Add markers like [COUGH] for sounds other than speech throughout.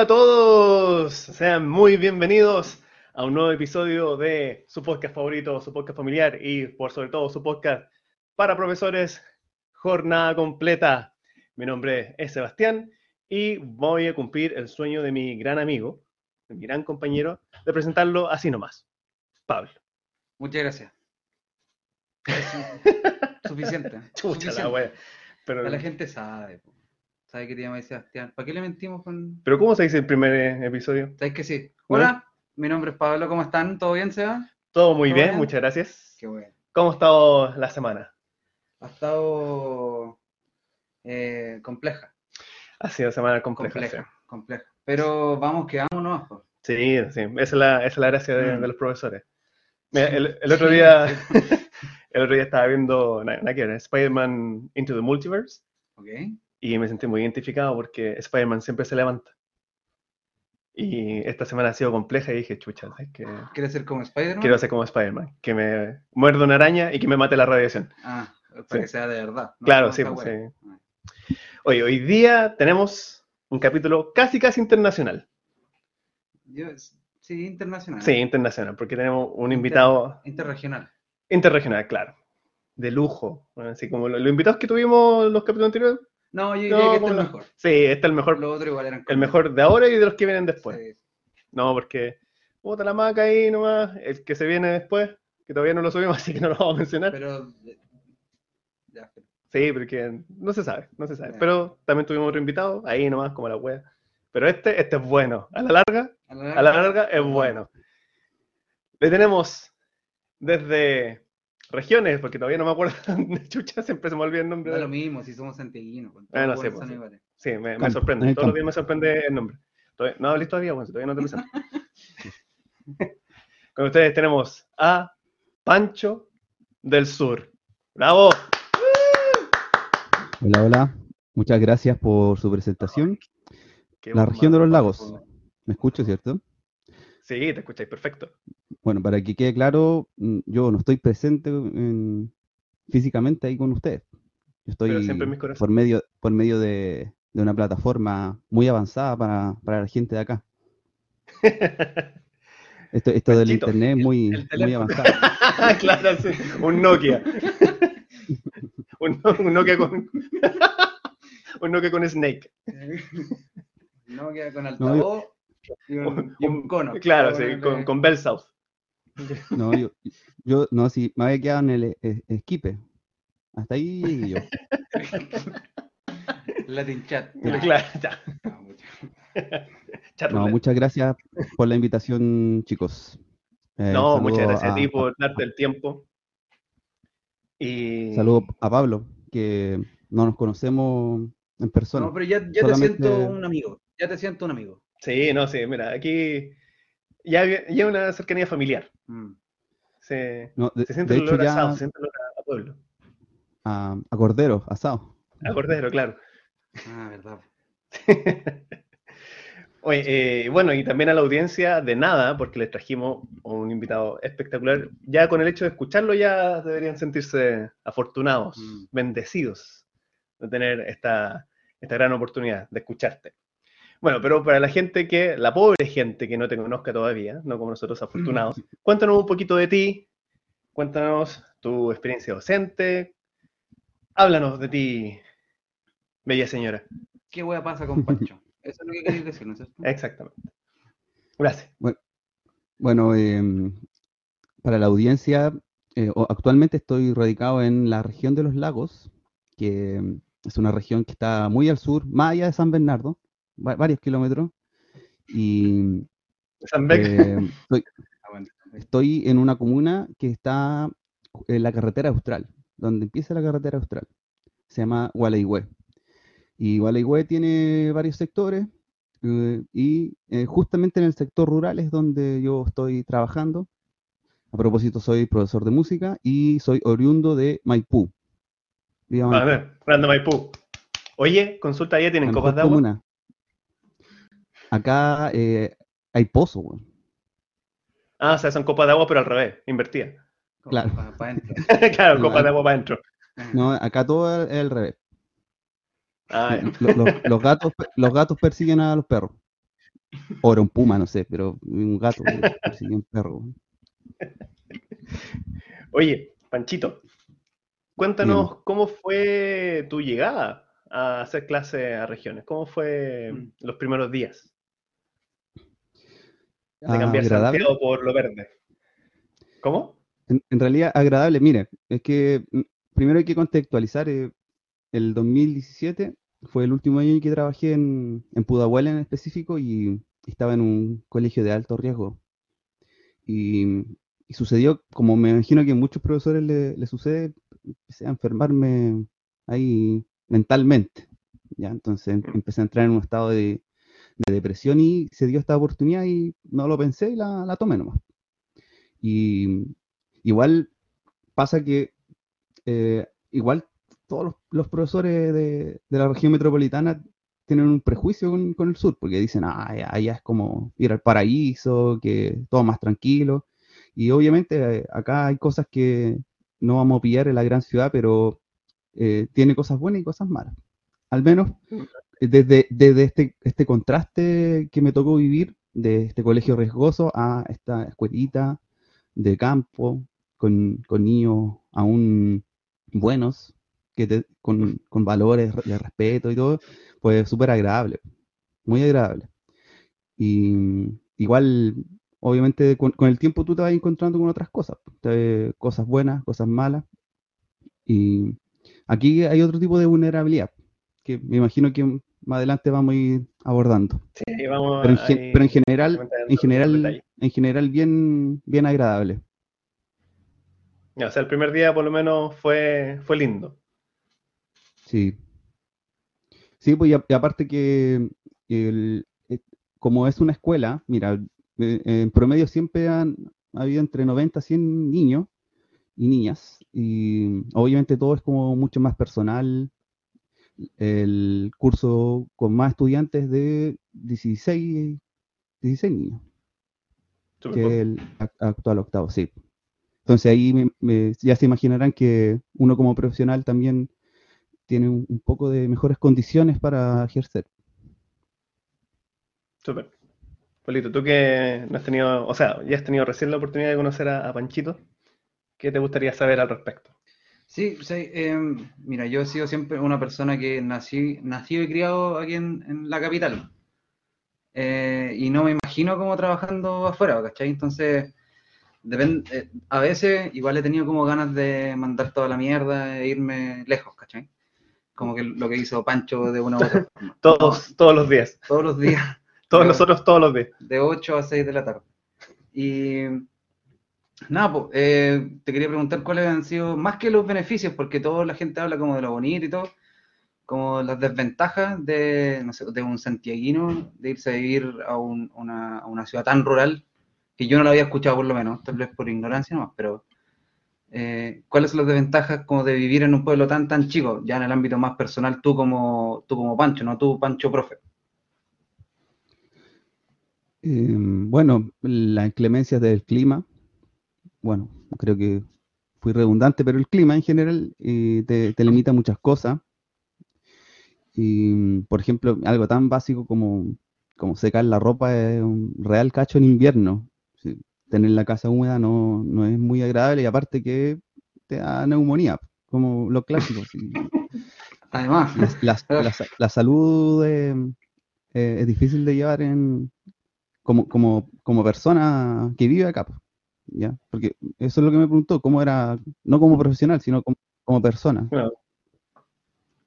Hola, a todos. Sean muy bienvenidos a un nuevo episodio de su podcast favorito, su podcast familiar y por sobre todo su podcast para profesores, jornada completa. Mi nombre es Sebastián y voy a cumplir el sueño de mi gran amigo, de mi gran compañero, de presentarlo así nomás. Pablo. Muchas gracias. [LAUGHS] Suficiente. Chucha suficiente. la wea. Pero, La gente sabe. po. Sabe que te llamas Sebastián. ¿Para qué le mentimos con.? pero ¿cómo se dice el primer eh, episodio? ¿Sabes que sí? Hola, mi nombre es Pablo. ¿Cómo están? ¿Todo bien, Seba? Todo muy ¿Todo bien, bien? muchas gracias. Qué bueno. ¿Cómo ha estado la semana? Ha estado eh, compleja. Ha sido semana compleja. Compleja. Compleja. Pero vamos, que vámonos. po. Sí, sí, esa es la, esa es la gracia de, Mm. de los profesores. Mira, Sí. el, el otro día, [LAUGHS] el otro día estaba viendo, Spider-Man Into the Multiverse Ok. Y me sentí muy identificado porque Spider-Man siempre se levanta. Y esta semana ha sido compleja y dije, chucha, ¿sabes qué? ¿Quieres ser como Spider-Man? quiero ser como Spider-Man, que me muerda una araña y que me mate la radiación. Ah, para Sí. que sea de verdad. no Claro, sí, pues, sí. Oye, hoy día tenemos un capítulo casi, casi internacional. Yo- sí, internacional. Sí, internacional, porque tenemos un Inter- invitado Interregional. Interregional, claro. De lujo. Bueno, Así como lo- los invitados que tuvimos en los capítulos anteriores. No, yo diría No, que este es el mejor. Sí, este es el mejor, Los otros igual eran el mejor de ahora y de los que vienen después. Sí. No, porque puta la maca ahí nomás, el que se viene después, que todavía no lo subimos, [LAUGHS] así que no lo vamos a mencionar. Pero. eh, Ya, Sí, porque no se sabe, no se sabe. Ya. Pero también tuvimos otro invitado, ahí nomás, como la wea. Pero este, este es bueno. A la larga, a la a la larga es bueno. Le tenemos desde regiones, porque todavía no me acuerdo [LAUGHS] de chucha, siempre se me olvida el nombre. De- lo mismo, si somos santiaguinos. Ah, no sé, pues, sí. me, sorprende. Todos los días me sorprende el nombre. Todavía- no hables todavía, bueno, todavía no te presento. [LAUGHS] Con ustedes tenemos a Pancho del Sur. ¡Bravo! Hola, hola. Muchas gracias por su presentación. Qué La región de los lagos. ¿Me escucho, cierto? Sí, te escucháis perfecto. Bueno, para que quede claro, mm, yo no estoy presente en- físicamente ahí con ustedes. Yo Pero estoy siempre en mis corazones. por medio, por medio de, de una plataforma muy avanzada para, para la gente de acá. [LAUGHS] Esto, esto del internet es muy, muy avanzado. [LAUGHS] claro, sí. Un Nokia. [LAUGHS] un, No- un Nokia con. un Nokia con Snake. No queda con yo- altavoz y, un, y un cono. Claro, sí, con, con Bell South. No, yo, yo no, si me había quedado en el eh, esquipe. Hasta ahí llegué yo. [LAUGHS] Latin chat. [LAUGHS] Claro, ya. Ah. Chat No, muchas gracias por la invitación, chicos. Eh, No, muchas gracias a, a- ti por darte el tiempo. Y Saludo a Pablo, que no nos conocemos en persona. No, pero ya, ya te siento un amigo. Ya te siento un amigo. Sí, no, sí, mira, aquí ya hay una cercanía familiar. Mm. Se, No, de, se siente el olor a asado, ya se siente el olor a pueblo. a, a Cordero, asado. A cordero, claro. Ah, verdad. [LAUGHS] Oye, eh, bueno, y también a la audiencia de nada, porque les trajimos un invitado espectacular. Ya con el hecho de escucharlo ya deberían sentirse afortunados, Mm. bendecidos de tener esta, esta gran oportunidad de escucharte. Bueno, pero para la gente que, la pobre gente que no te conozca todavía, no como nosotros afortunados, [LAUGHS] cuéntanos un poquito de ti, cuéntanos tu experiencia docente, háblanos de ti, bella señora. ¿Qué wea pasa con Pancho? [LAUGHS] Eso es lo que queréis decir, ¿no es cierto? Exactamente. Gracias. Bueno, em, para la audiencia, eh, actualmente estoy radicado en la región de los lagos, que em, es una región que está muy al sur, más allá de San Bernardo, va- varios kilómetros. Y em, [LAUGHS] estoy, Ah, estoy en una comuna que está en la carretera austral, donde empieza la carretera austral. Se llama Gualeguay. Y Gualeguay tiene varios sectores eh, y eh, justamente en el sector rural es donde yo estoy trabajando. A propósito, soy profesor de música y soy oriundo de Maipú. Viva A Maipú, ver, Grande Maipú. Oye, consulta, ¿ya tienen mejor copas de agua? comuna. Acá eh, hay pozo, weón. Ah, o sea, son copas de agua, pero al revés, invertidas. Como Claro. [LAUGHS] claro, No, copas hay- de agua para adentro. No, acá todo es al revés. Ah, los, gatos, los gatos persiguen a los perros. O era un puma, no sé, pero un gato que persiguió un perro. Oye, Panchito, cuéntanos cómo fue tu llegada a hacer clases a regiones. ¿Cómo fue Mm. los primeros días de Ah, cambiar agradable. Santiago por lo verde? ¿Cómo? En, en realidad, agradable. Mire, es que mm, primero hay que contextualizar. eh, el 2017 fue el último año en que trabajé en, en Pudahuel en específico y estaba en un colegio de alto riesgo. Y, y sucedió, como me imagino que a muchos profesores le, le sucede, empecé a enfermarme ahí mentalmente. ¿ya? Entonces em- empecé a entrar en un estado de, de depresión y se dio esta oportunidad y no lo pensé y la, la tomé nomás. Y igual pasa que eh, igual todos los, profesores de, de la región metropolitana tienen un prejuicio con, con el sur, porque dicen, ah, allá, es como ir al paraíso, que todo más tranquilo. Y obviamente eh, acá hay cosas que no vamos a pillar en la gran ciudad, pero eh, tiene cosas buenas y cosas malas. Al menos eh, desde, desde este, este contraste que me tocó vivir, de este colegio riesgoso a esta escuelita de campo, con, con niños aún buenos, que con, con valores de respeto y todo, pues súper agradable, muy agradable. Y igual, obviamente, con, el tiempo tú te vas encontrando con otras cosas, cosas buenas, cosas malas. Y aquí hay otro tipo de vulnerabilidad, que me imagino que más adelante vamos a ir abordando. Sí, vamos Pero en, gen- pero en general, en general, en general bien, bien agradable. O sea, el primer día por lo menos fue, fue lindo. Sí. Sí, pues y, y aparte que el- eh, como es una escuela, mira, eh, en promedio siempre han habido entre 90 a 100 niños y niñas, y obviamente todo es como mucho más personal. El curso con más estudiantes de 16, 16 niños, que poco. el ac- actual octavo, sí. Entonces ahí me- me- ya se imaginarán que uno como profesional también tiene un, un poco de mejores condiciones para ejercer. Súper. Polito, tú que no has tenido, o sea, ya has tenido recién la oportunidad de conocer a, a Panchito, ¿qué te gustaría saber al respecto? Sí, sí, em, mira, yo he sido siempre una persona que nací, nacido y criado aquí en, en la capital. Eh, y no me imagino como trabajando afuera, ¿cachai? Entonces, depende, eh, a veces igual he tenido como ganas de mandar toda la mierda e irme lejos, ¿cachai? Como que lo que hizo Pancho de una u otra [LAUGHS] forma. Todos, todos los días. Todos los días. Todos nosotros, todos los días. de 8 a 6 de la tarde. Y nada, pues, eh, te quería preguntar cuáles han sido, más que los beneficios, porque toda la gente habla como de lo bonito y todo, como las desventajas de, un santiaguino de irse a vivir a, un- una, ciudad tan rural, que yo no lo había escuchado por lo menos, tal vez por ignorancia nomás, pero eh, ¿cuáles son las desventajas como de vivir en un pueblo tan tan chico, ya en el ámbito más personal, tú como, tú como Pancho, no tú Pancho profe? Eh, bueno, las inclemencias del clima, bueno, creo que fui redundante, pero el clima en general eh, te, te limita muchas cosas. Y, por ejemplo, algo tan básico como, como secar la ropa es un real cacho en invierno. Sí, Tener la casa húmeda no, no es muy agradable y aparte que te da neumonía, como lo clásico. sí. [LAUGHS] Además, La, la- la sa- la salud eh, eh, es difícil de llevar en, como, como, como persona que vive acá, ¿ya? Porque eso es lo que me preguntó, cómo era, no como profesional, sino como, como persona. Claro.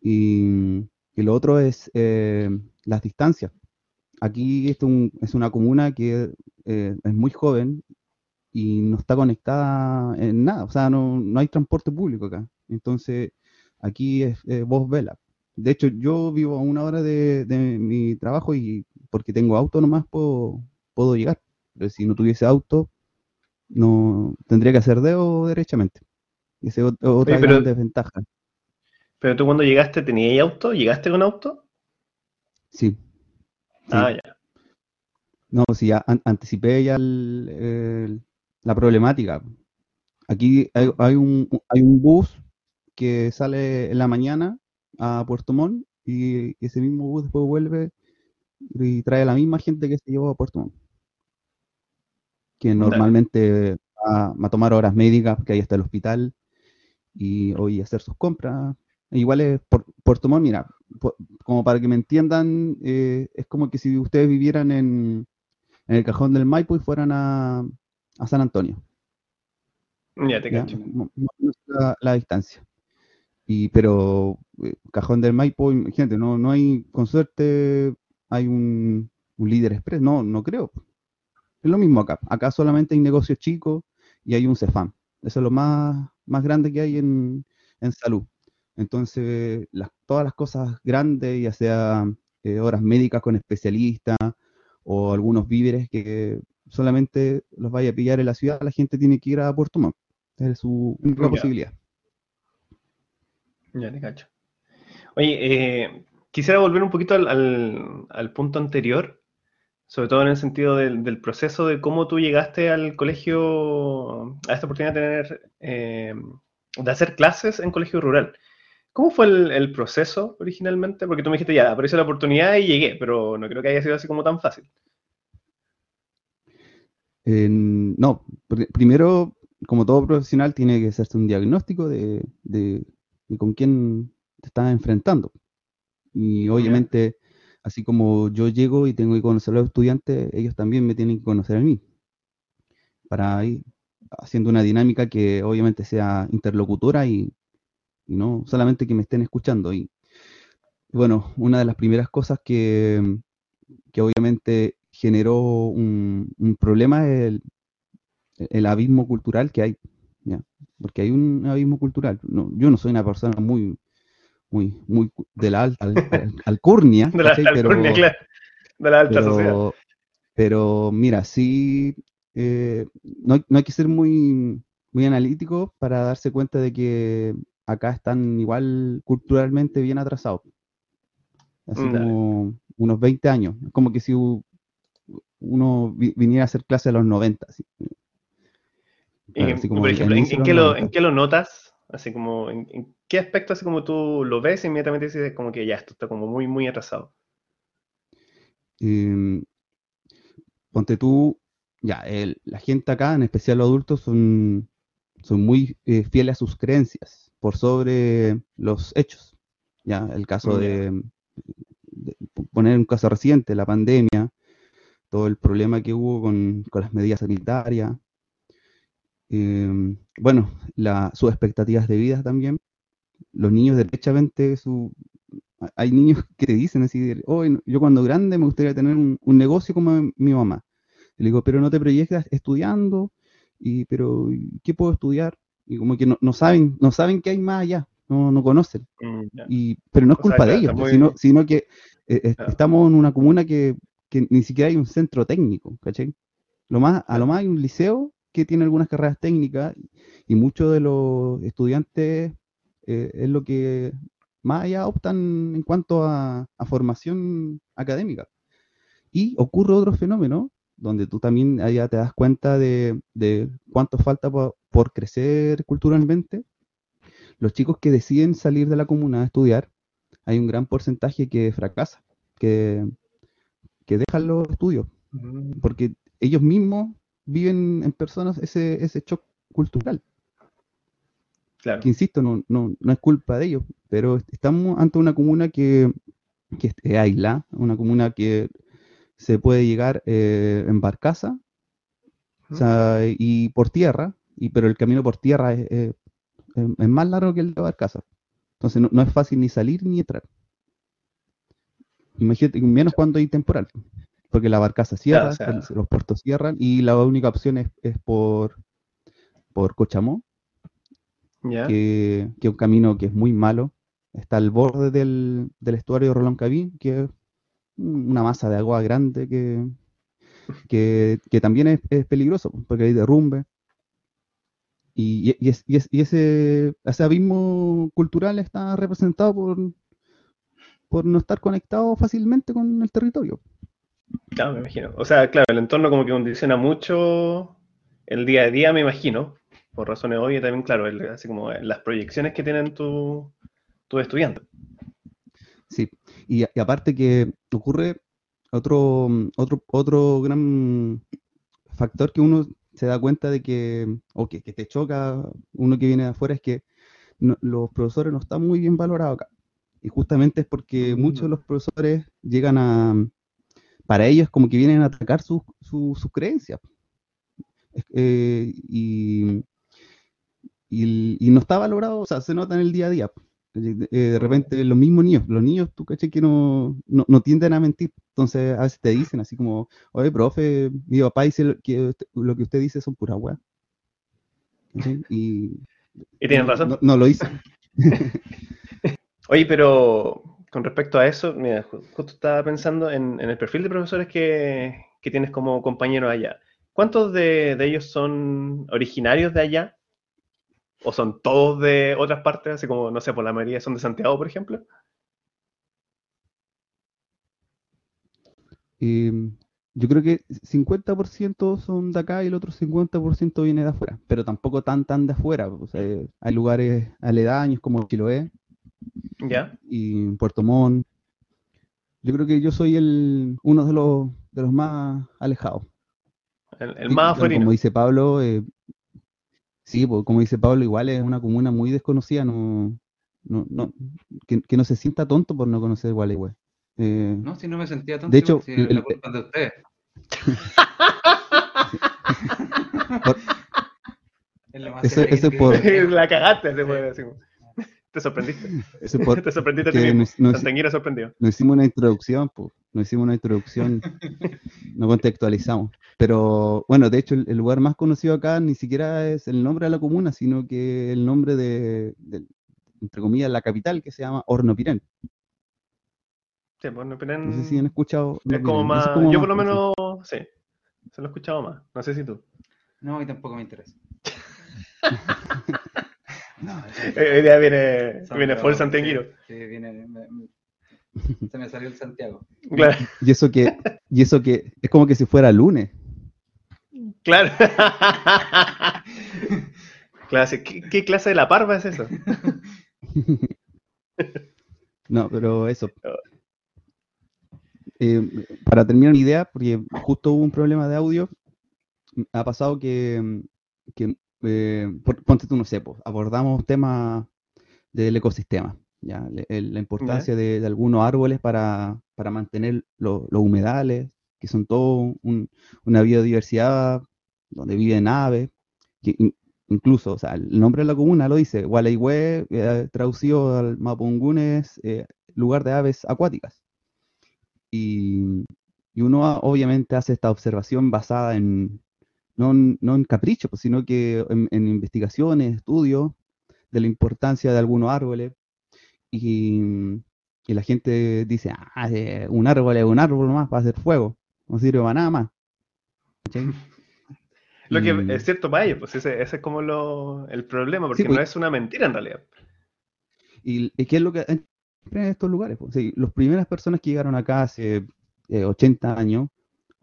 Y, y lo otro es eh, las distancias. Aquí esto un- es una comuna que eh, es muy joven y no está conectada en nada, o sea, no, no hay transporte público acá. Entonces, aquí es eh, voz vela. De hecho, yo vivo a una hora de, de mi trabajo y porque tengo auto nomás puedo, puedo llegar. Pero si no tuviese auto, no tendría que hacer dedo derechamente. Esa es ot- otra Oye, pero- gran desventaja. Pero tú cuando llegaste, ¿tenías auto? ¿Llegaste con auto? Sí. sí. Ah, ya. No, ya an- anticipé ya el- el- la problemática. Aquí hay, hay un, hay un bus que sale en la mañana a Puerto Montt y ese mismo bus después vuelve y trae a la misma gente que se llevó a Puerto Montt. Que normalmente va, a tomar horas médicas, porque ahí está el hospital, y hoy hacer sus compras. Igual es por, Puerto Montt, mira, como para que me entiendan, eh, es como que si ustedes vivieran en, el cajón del Maipo y fueran a, San Antonio. Ya te cacho. la, distancia. Y, pero eh, Cajón del Maipo, imagínate, no, no hay, con suerte, hay un, líder express, no, no creo. Es lo mismo acá. Acá solamente hay negocios chicos y hay un CEFAM. Eso es lo más, más grande que hay en, salud. Entonces, las, todas las cosas grandes, ya sea eh, horas médicas con especialistas o algunos víveres que solamente los vaya a pillar en la ciudad, la gente tiene que ir a Puerto Montt. Es su única posibilidad. Ya te cacho. Oye, eh, quisiera volver un poquito al, punto anterior, sobre todo en el sentido del, proceso de cómo tú llegaste al colegio, a esta oportunidad de tener, eh, de hacer clases en colegio rural. ¿Cómo fue el, proceso originalmente? Porque tú me dijiste, ya, apareció la oportunidad y llegué, pero no creo que haya sido así como tan fácil. no, primero, como todo profesional, tiene que hacerse un diagnóstico de, con quién te estás enfrentando. Y obviamente, así como yo llego y tengo que conocer a los estudiantes, ellos también me tienen que conocer a mí. Para ir haciendo una dinámica que obviamente sea interlocutora y, no solamente que me estén escuchando. Y, bueno, una de las primeras cosas que, que obviamente generó un, problema es el, el abismo cultural que hay porque hay un abismo cultural. No, yo no soy una persona muy, muy, muy de la alta [LAUGHS] alcurnia, de la, pero, claro. de la alta sociedad. Pero mira, sí, eh, no, no, hay que ser muy, muy analítico para darse cuenta de que acá están igual culturalmente bien atrasados. Así mm, como unos 20 años. Como que si uno viniera a hacer clase a los 90. Así por ejemplo, ¿en, qué lo, ¿en, qué lo, notas? Así como, ¿en, qué aspecto así como tú lo ves inmediatamente dices como que ya, esto está como muy, muy atrasado? Em, ponte tú, ya, la gente acá, en especial los adultos, son, son muy eh, fieles a sus creencias por sobre los hechos. Ya, el caso de, poner un caso reciente, la pandemia, todo el problema que hubo con, con las medidas sanitarias, Em, bueno, sus expectativas de vida también. Los niños, derechamente, su, hay niños [LAUGHS] que te dicen así, oh, yo cuando grande me gustaría tener un, negocio como mi mamá. le digo, pero no te proyectas estudiando, y, pero ¿qué puedo estudiar? Y como que no, saben, no saben que hay más allá, no, no conocen. Mm, y, pero no es culpa de ellos, sino, sino, que eh, estamos en una comuna que, que, ni siquiera hay un centro técnico, ¿cachai? Lo más, a lo más hay un liceo que tiene algunas carreras técnicas y muchos de los estudiantes eh, es lo que más allá optan en cuanto a, formación académica. Y ocurre otro fenómeno donde tú también allá te das cuenta de, cuánto falta por, crecer culturalmente. Los chicos que deciden salir de la comuna a estudiar, hay un gran porcentaje que fracasa, que, que dejan los estudios, mm. porque ellos mismos viven en personas ese, ese shock cultural. Claro. Que insisto, no, no, no es culpa de ellos, pero estamos ante una comuna que, que es aislada, una comuna que se puede llegar eh, en barcaza y por tierra, y, pero el camino por tierra es, es, más largo que el de barcaza. Entonces no, no, es fácil ni salir ni entrar. Imagínate, menos cuando hay temporal porque la barcaza cierra, los puertos cierran y la única opción es, por, por Cochamó, que, es un camino que es muy malo. Está al borde del, estuario de Rolón Cabí, que es una masa de agua grande que, que, también es, peligroso, porque hay derrumbe. Y, y, y, ese, ese abismo cultural está representado por, por no estar conectado fácilmente con el territorio. Claro, me imagino. O sea, claro, el entorno como que condiciona mucho el día a día, me imagino, por razones obvias también, claro, así como las proyecciones que tienen tus tu estudiantes. Sí, y, aparte que ocurre otro, otro, otro gran factor que uno se da cuenta de que, o que, que te choca uno que viene de afuera es que no- los profesores no están muy bien valorados acá. Y justamente es porque muchos de los profesores llegan a, para ellos como que vienen a atacar sus sus creencias. Eh, y, y, y no está valorado, o sea, se nota en el día a día. Eh, de repente los mismos niños, los niños, tú caché que no, no, no tienden a mentir. Entonces a veces te dicen así como, oye, profe, mi papá dice que, usted- lo que usted dice son puras weas. ¿Cachai? Y Y tienen razón. No, no lo dicen. [LAUGHS] Oye, pero con respecto a eso, mira, ju- justo estaba pensando en, el perfil de profesores que, tienes como compañeros allá. ¿Cuántos de, ellos son originarios de allá? ¿O son todos de otras partes? Así como, no sé, por la mayoría son de Santiago, por ejemplo. Eh, yo creo que 50% son de acá y el otro 50% viene de afuera, pero tampoco tan tan de afuera. Hay lugares aledaños como Chiloé ¿Ya? y Puerto Montt. Yo creo que yo soy el, uno de los, de los más alejados. El, más afuerino. como dice Pablo, eh, sí, pues, como dice Pablo, igual es una comuna muy desconocida, no, no, no, que, que no se sienta tonto por no conocer Gualeguay. Eh, No, si no me sentía tonto, De hecho, si el- la culpa de ustedes. [LAUGHS] [LAUGHS] Por-. [LAUGHS] La cagaste, se puede decir. Te sorprendiste. [LAUGHS] [LAUGHS] Te sorprendiste a ti mismo. nos- nos- Santanguera sorprendió. no hicimos una introducción, pues, no hicimos una introducción, [LAUGHS] no contextualizamos. Pero bueno, de hecho, el, el lugar más conocido acá ni siquiera es el nombre de la comuna, sino que el nombre de, de- entre comillas, la capital, que se llama Hornopirén. Sí, pues, no, sé si han escuchado. es como más. Yo por lo menos, sí. Se lo he escuchado más. No sé si tú. No, y tampoco me interesa. No, [LAUGHS] Eh, Hoy día viene, viene Santiago, full santanguero. Sí, sí, viene. me- me- se me salió el Santiago. Claro. Y eso que, y eso que es como que si fuera lunes. Claro. [LAUGHS] Clase, ¿qué, qué clase de la parva es eso? [LAUGHS] No, pero eso. Eh, para terminar mi idea, porque justo hubo un problema de audio, ha pasado que, que eh, por- ponte tú, no sé, pues, abordamos temas del ecosistema, ¿ya? Le- el- la importancia de, de algunos árboles para, para mantener lo- los humedales, que son todo un- una biodiversidad donde viven aves, que in- incluso, o sea, el nombre de la comuna lo dice, Gualeguay, eh, traducido al mapungún es eh, lugar de aves acuáticas. Y, y uno obviamente hace esta observación basada en, no, en- no en capricho, pues, sino que en, en investigaciones, estudios de la importancia de algunos árboles. Y, y la gente dice, ah, eh, un árbol es un árbol nomás para hacer fuego, no sirve para nada más. [LAUGHS] Lo que es cierto para ellos, pues ese, ese es como lo, el problema, porque pues. no es una mentira en realidad. ¿Y, y qué es lo que en estos lugares? Pues, sí, las primeras personas que llegaron acá hace eh, 80 años,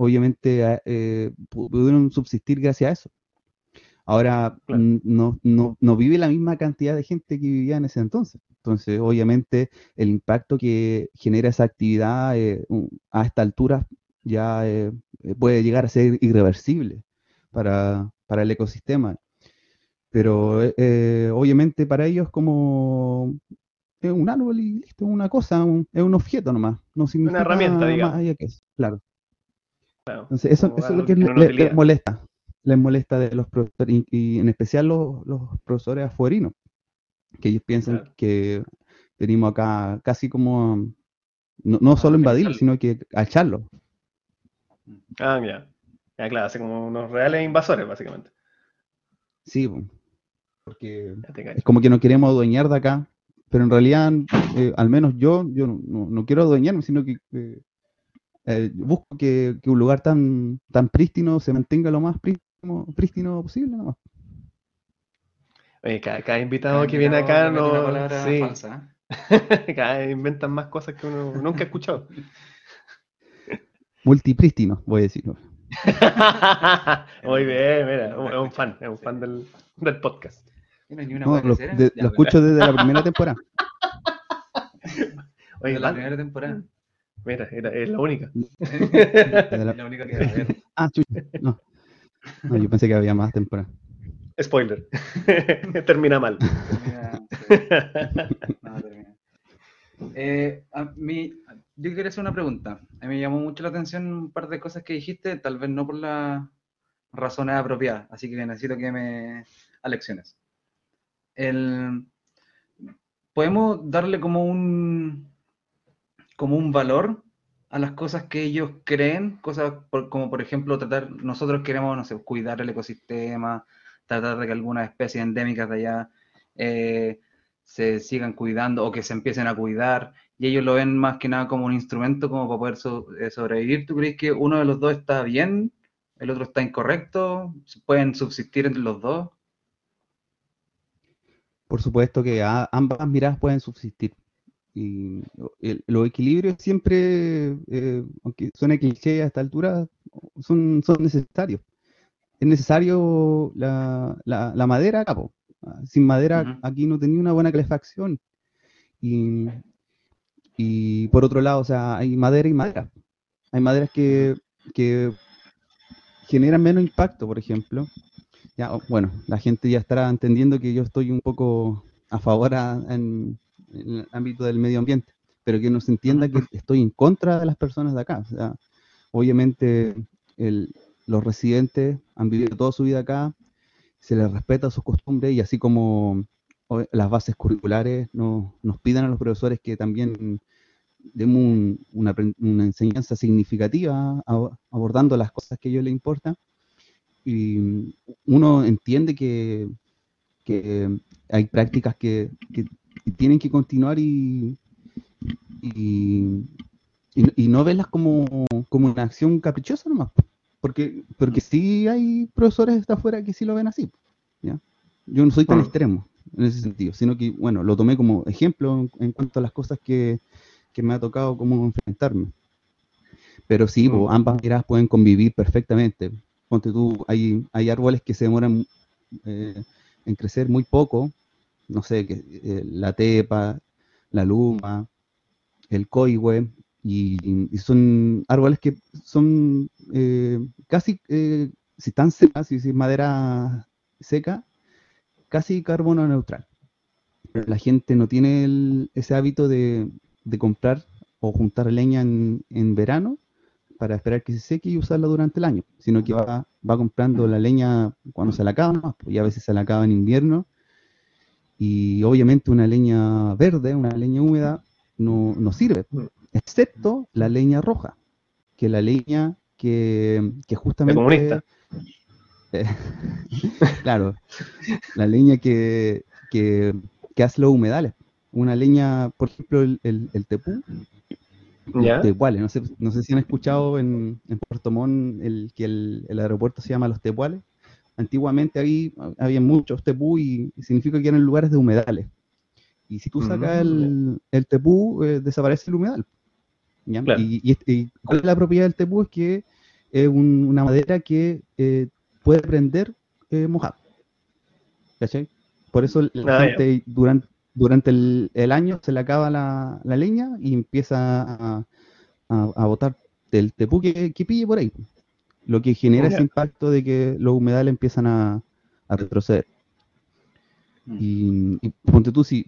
obviamente eh, pu- pudieron subsistir gracias a eso. Ahora Claro. no, no, no vive la misma cantidad de gente que vivía en ese entonces. Entonces, obviamente, el impacto que genera esa actividad eh, a esta altura ya eh, eh, puede llegar a ser irreversible para, para el ecosistema. Pero eh, obviamente para ellos como es un árbol y listo, es una cosa, un- es un objeto nomás. No significa herramienta, más digamos. allá que eso. Claro. Claro, Entonces, eso, eso es lo que les molesta. Les molesta de los profesores, y, y en especial los, los profesores afuerinos, que ellos piensan Claro. que venimos acá casi como, a- no, no solo invadirlo, sino que echarlo. Ah, ya. Ya, claro, así como unos reales invasores, básicamente. Sí, po. porque es como que no queremos adueñar de acá, pero en realidad, eh, al menos yo, yo no, no- no quiero adueñarme, sino que eh, eh, busco que, que un lugar tan, tan prístino se mantenga lo más prístino, prístino posible nomás. Oye, cada, cada invitado Cada que viene acá no. Sí, falsa, [LAUGHS] cada vez inventan más cosas que uno nunca ha escuchado. [LAUGHS] Multiprístino, voy a decir. [LAUGHS] Muy bien, mira, es un fan, es un fan del, del podcast. ¿eh? Mira, ni una No, hueá lo, casera. de- Ya, lo pero- escucho desde la primera temporada. Oye, de la primera temporada. Mira, era, es la única. De [LAUGHS] la- La única que va a haber. Ah, chucha, no. No, yo pensé que había más temporada. Spoiler. [LAUGHS] Termina mal. Termina- [LAUGHS] sí. No, termina. Eh, a mí, yo quería hacer una pregunta. A mí me llamó mucho la atención un par de cosas que dijiste, tal vez no por las razones apropiadas, así que necesito que me alecciones. El, ¿podemos darle como un, como un valor a las cosas que ellos creen? Cosas por- como, por ejemplo, tratar, nosotros queremos, cuidar el ecosistema, tratar de que algunas especies endémicas de allá eh, se sigan cuidando o que se empiecen a cuidar, y ellos lo ven más que nada como un instrumento como para poder eh, sobrevivir. ¿Tú crees que uno de los dos está bien, el otro está incorrecto? ¿Pueden subsistir entre los dos? Por supuesto que ambas miradas pueden subsistir. Y el- los equilibrios siempre, eh, aunque suene cliché a esta altura, son, son necesarios. Es necesario la, la- la madera acá, po. Ah, Sin madera aquí no tenía una buena calefacción. Y, y por otro lado, o sea, hay madera y madera. Hay maderas que, que generan menos impacto, por ejemplo. Ya, bueno, la gente ya estará entendiendo que yo estoy un poco a favor a- en, en el ámbito del medio ambiente, pero que no se entienda que estoy en contra de las personas de acá. O sea, obviamente el- los residentes han vivido toda su vida acá, se les respeta sus costumbres y así como las bases curriculares nos, nos piden a los profesores que también demos un- una, una enseñanza significativa a- abordando las cosas que a ellos les importan. Y uno entiende que, que hay prácticas que, que- tienen que continuar y, y, y- y no verlas como, como una acción caprichosa nomás. Porque, porque sí hay profesores de afuera que sí lo ven así. ¿ya? Yo no soy tan Mm. extremo en ese sentido, sino que, bueno, lo tomé como ejemplo en, en cuanto a las cosas que, que me ha tocado como enfrentarme. Pero sí, Mm. ambas miradas pueden convivir perfectamente. Ponte tú, hay, hay árboles que se demoran eh, en crecer muy poco, no sé, que, eh, la tepa, la luma, el coihue, y, son árboles que son eh, casi, eh, si están secas, si es madera seca, casi carbono neutral. Pero la gente no tiene el- ese hábito de, de comprar o juntar leña en, en verano para esperar que se seque y usarla durante el año, sino que va, va comprando la leña cuando se la acaba, pues, y a veces se la acaba en invierno. Y obviamente una leña verde, una leña húmeda, no, no sirve, Mm. excepto la leña roja, que la leña que, que justamente... comunista. Eh, [LAUGHS] claro, la leña que, que, que hace los humedales. Una leña, por ejemplo, el, el, el tepú, ¿Ya? tepuales. No sé, no sé si han escuchado en, en Puerto Montt el, que el, el aeropuerto se llama Los Tepuales. Antiguamente ahí había muchos tepú y, y significa que eran lugares de humedales. Y si tú sacas Mm. el, el tepú, eh, desaparece el humedal. ¿ya? Claro. Y, y y cuál es la propiedad del tepú? Es que es un- una madera que eh, puede prender eh, mojado. ¿Cachai? Por eso la Ah, ya. gente durante, durante el, el año se le acaba la, la leña y empieza a, a, a botar del tepú que, que pille por ahí. Lo que genera ese impacto de que los humedales empiezan a, a retroceder. Mm. Y, y ponte tú, si,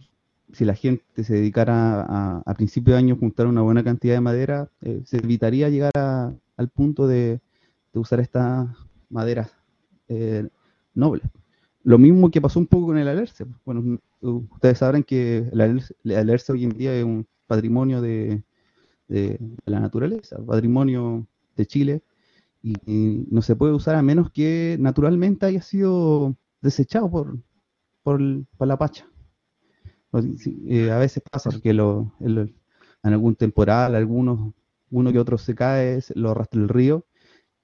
si la gente se dedicara a, a principio de año a juntar una buena cantidad de madera, eh, se evitaría llegar a- al punto de, de usar estas maderas eh, nobles. Lo mismo que pasó un poco con el alerce. Bueno, ustedes sabrán que el alerce, el alerce hoy en día es un patrimonio de, de- de la naturaleza, patrimonio de Chile, y, y no se puede usar a menos que naturalmente haya sido desechado por, por, por la pacha. Eh, a veces pasa que lo, el- en algún temporal, algunos, uno que otro se cae, lo arrastra el río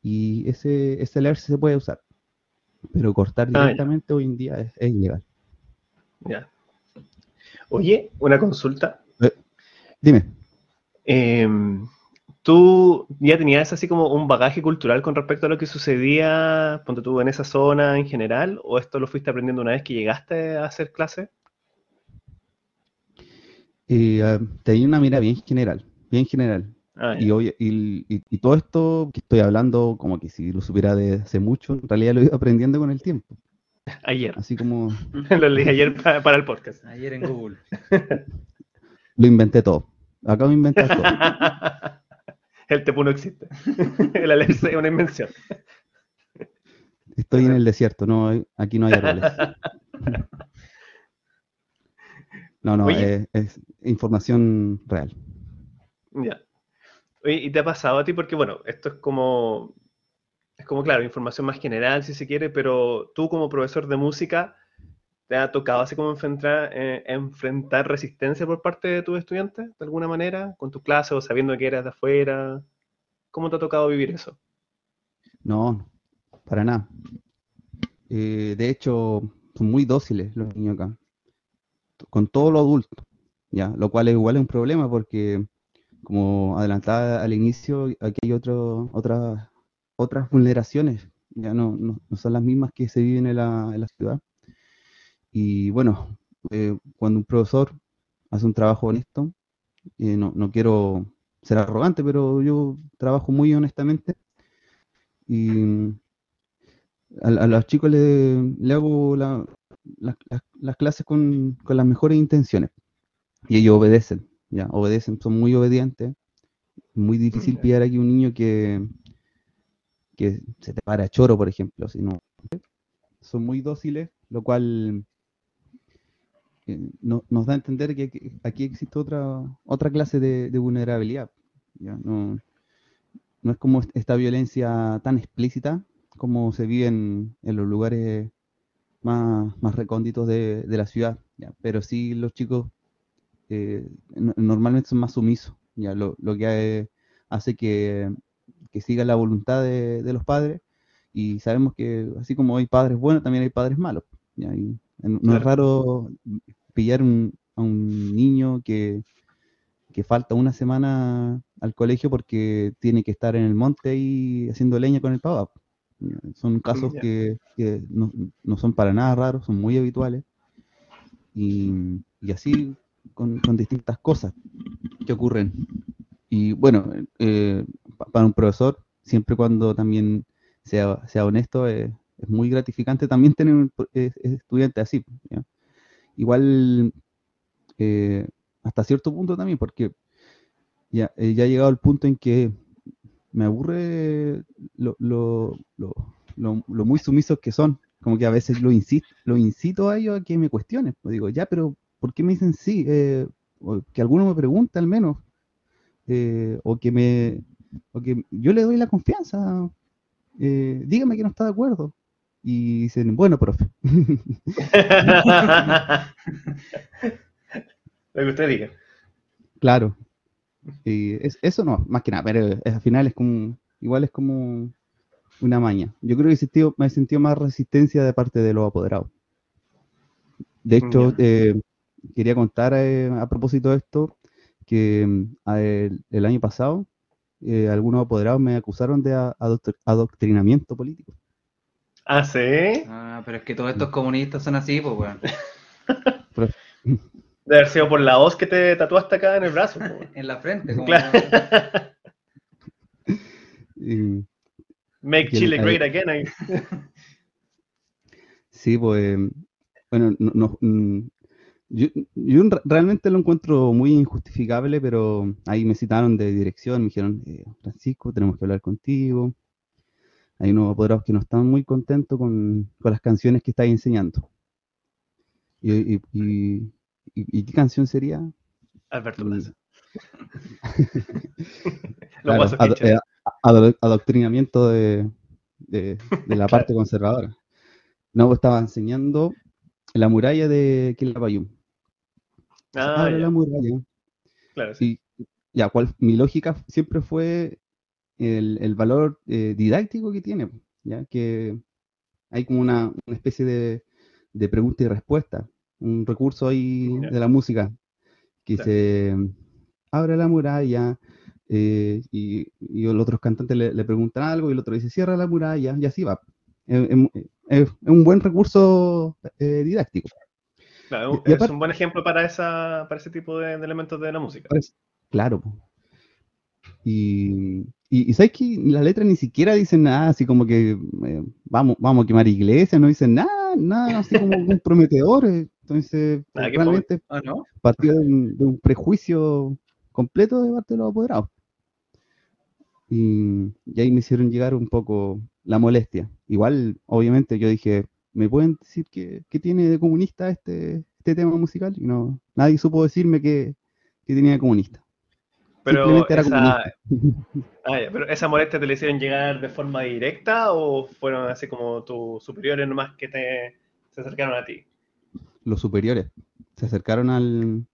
y ese, ese alerce se puede usar. Pero cortar Ah, directamente hoy en día es, es ilegal. Ya. Oye, una consulta. Dime. Em, ¿Tú ya tenías así como un bagaje cultural con respecto a lo que sucedía, ponte tú, en esa zona en general? ¿O esto lo fuiste aprendiendo una vez que llegaste a hacer clase? Eh, ah, tenía una mira bien general, bien general. Ah. Y, hoy, y, y- y todo esto que estoy hablando, como que si lo supiera de hace mucho, en realidad lo he ido aprendiendo con el tiempo. Ayer. Así como [LAUGHS] Lo leí ayer pa- para el podcast. Ayer en Google. [LAUGHS] lo inventé todo. Acabo de inventar todo. [LAUGHS] El tepú no existe. [LAUGHS] El alerce es una invención. Estoy en el desierto, no, hay- aquí no hay árboles. [LAUGHS] No, no, Oye. es, es información real. Ya. Oye, ¿y te ha pasado a ti? Porque, bueno, esto es como, es como, claro, información más general, si se quiere, pero tú como profesor de música, ¿te ha tocado así como enfrentar, eh, enfrentar resistencia por parte de tus estudiantes, de alguna manera, con tus clases o sabiendo que eras de afuera? ¿Cómo te ha tocado vivir eso? No, para nada. Eh, de hecho, son muy dóciles los niños acá, con todo lo adulto, ¿ya? Lo cual igual es un problema porque, como adelantaba al inicio, aquí hay otro, otras, otras vulneraciones, ya no, no, no son las mismas que se viven en la, en la ciudad. Y bueno, eh, cuando un profesor hace un trabajo honesto, eh, no, no quiero ser arrogante, pero yo trabajo muy honestamente y a, a los chicos le, le hago la- la- las- las clases con, con las mejores intenciones y ellos obedecen, ya, obedecen, son muy obedientes. Muy difícil pillar aquí un niño que, que se te para choro, por ejemplo, si no. Son muy dóciles, lo cual no- nos da a entender que aquí, existe otra, otra clase de, de vulnerabilidad. ¿ya? No, no es como esta violencia tan explícita como se vive en, en los lugares más, más recónditos de, de la ciudad, ¿ya? pero sí los chicos eh, no- normalmente son más sumisos, ¿ya? Lo, lo que hace que, que siga la voluntad de, de los padres y sabemos que así como hay padres buenos, también hay padres malos. ¿ya? Y no es raro pillar un- a un niño que, que falta una semana al colegio porque tiene que estar en el monte ahí haciendo leña con el papá. ¿ya? Son casos que, que no, no son para nada raros, son muy habituales. Y, y así con, con distintas cosas que ocurren. Y bueno, eh, pa- para un profesor, siempre cuando también sea, sea honesto, eh, es muy gratificante también tener un eh, estudiante así. ¿ya? Igual eh, hasta cierto punto también, porque ya, eh, ya ha llegado el punto en que me aburre lo, lo, lo, lo- muy sumisos que son. Como que a veces lo incito, lo incito a ellos a que me cuestionen. Pues digo, ya, pero ¿por qué me dicen sí? Eh, o que alguno me pregunte al menos. Eh, o que me o que yo le doy la confianza. Dígame que no está de acuerdo. Y dicen, bueno, profe. [LAUGHS] Lo que usted diga. Claro. Y es- eso no, más que nada, pero es- al final es como, igual es como una maña. Yo creo que sentido, me he sentido más resistencia de parte de los apoderados. De hecho, eh, quería contar eh, a propósito de esto, que mm, el, año pasado eh, algunos apoderados me acusaron de adoctrinamiento político. Ah, sí. Ah, pero es que todos estos comunistas son así, pues, weón. [LAUGHS] De haber sido por la hoz que te tatuaste acá en el brazo. po. [LAUGHS] En la frente, como Claro. [LAUGHS] Make Chile great again. ahí. Sí, pues, bueno, no, no, mm, yo, yo en re- realmente lo encuentro muy injustificable, pero ahí me citaron de dirección, me dijeron, eh, Francisco, tenemos que hablar contigo. Hay unos apoderados que no están muy contentos con, con las canciones que estáis enseñando. ¿Y, y, y- y- y qué canción sería? Alberto Mm. Plaza. [LAUGHS] Claro, pinches. eh, ado- adoctrinamiento de, de- de la [LAUGHS] parte conservadora. No, pues estaba enseñando la muralla de Quilapayún. Ah, ya, la muralla. claro, sí. Y ya, cual, mi lógica siempre fue el, el valor eh, didáctico que tiene, ya que hay como una, una especie de, de pregunta y respuesta, un recurso ahí de la música que se abre la muralla eh, y, y los otros cantantes le, le preguntan algo y el otro dice cierra la muralla y así va. Es, es- es un buen recurso eh, didáctico. Claro, es aparte- un buen ejemplo para, esa, para ese tipo de, de elementos de la música. Claro. Y, y, y sabes que las letras ni siquiera dicen nada, así como que eh, vamos, vamos a quemar iglesias, no dicen nada, nada así como [LAUGHS] comprometedor. eh. Entonces, realmente ¿Ah, no? partió de un, de un prejuicio completo de parte de los apoderados. Y, y ahí me hicieron llegar un poco la molestia. Igual, obviamente, yo dije, ¿me pueden decir qué, qué tiene de comunista este, este tema musical? Y no, nadie supo decirme que, que tenía de comunista. Pero esa, ah, ya, pero esa molestia te la hicieron llegar de forma directa o fueron así como tus superiores nomás que te se acercaron a ti? Los superiores se acercaron al,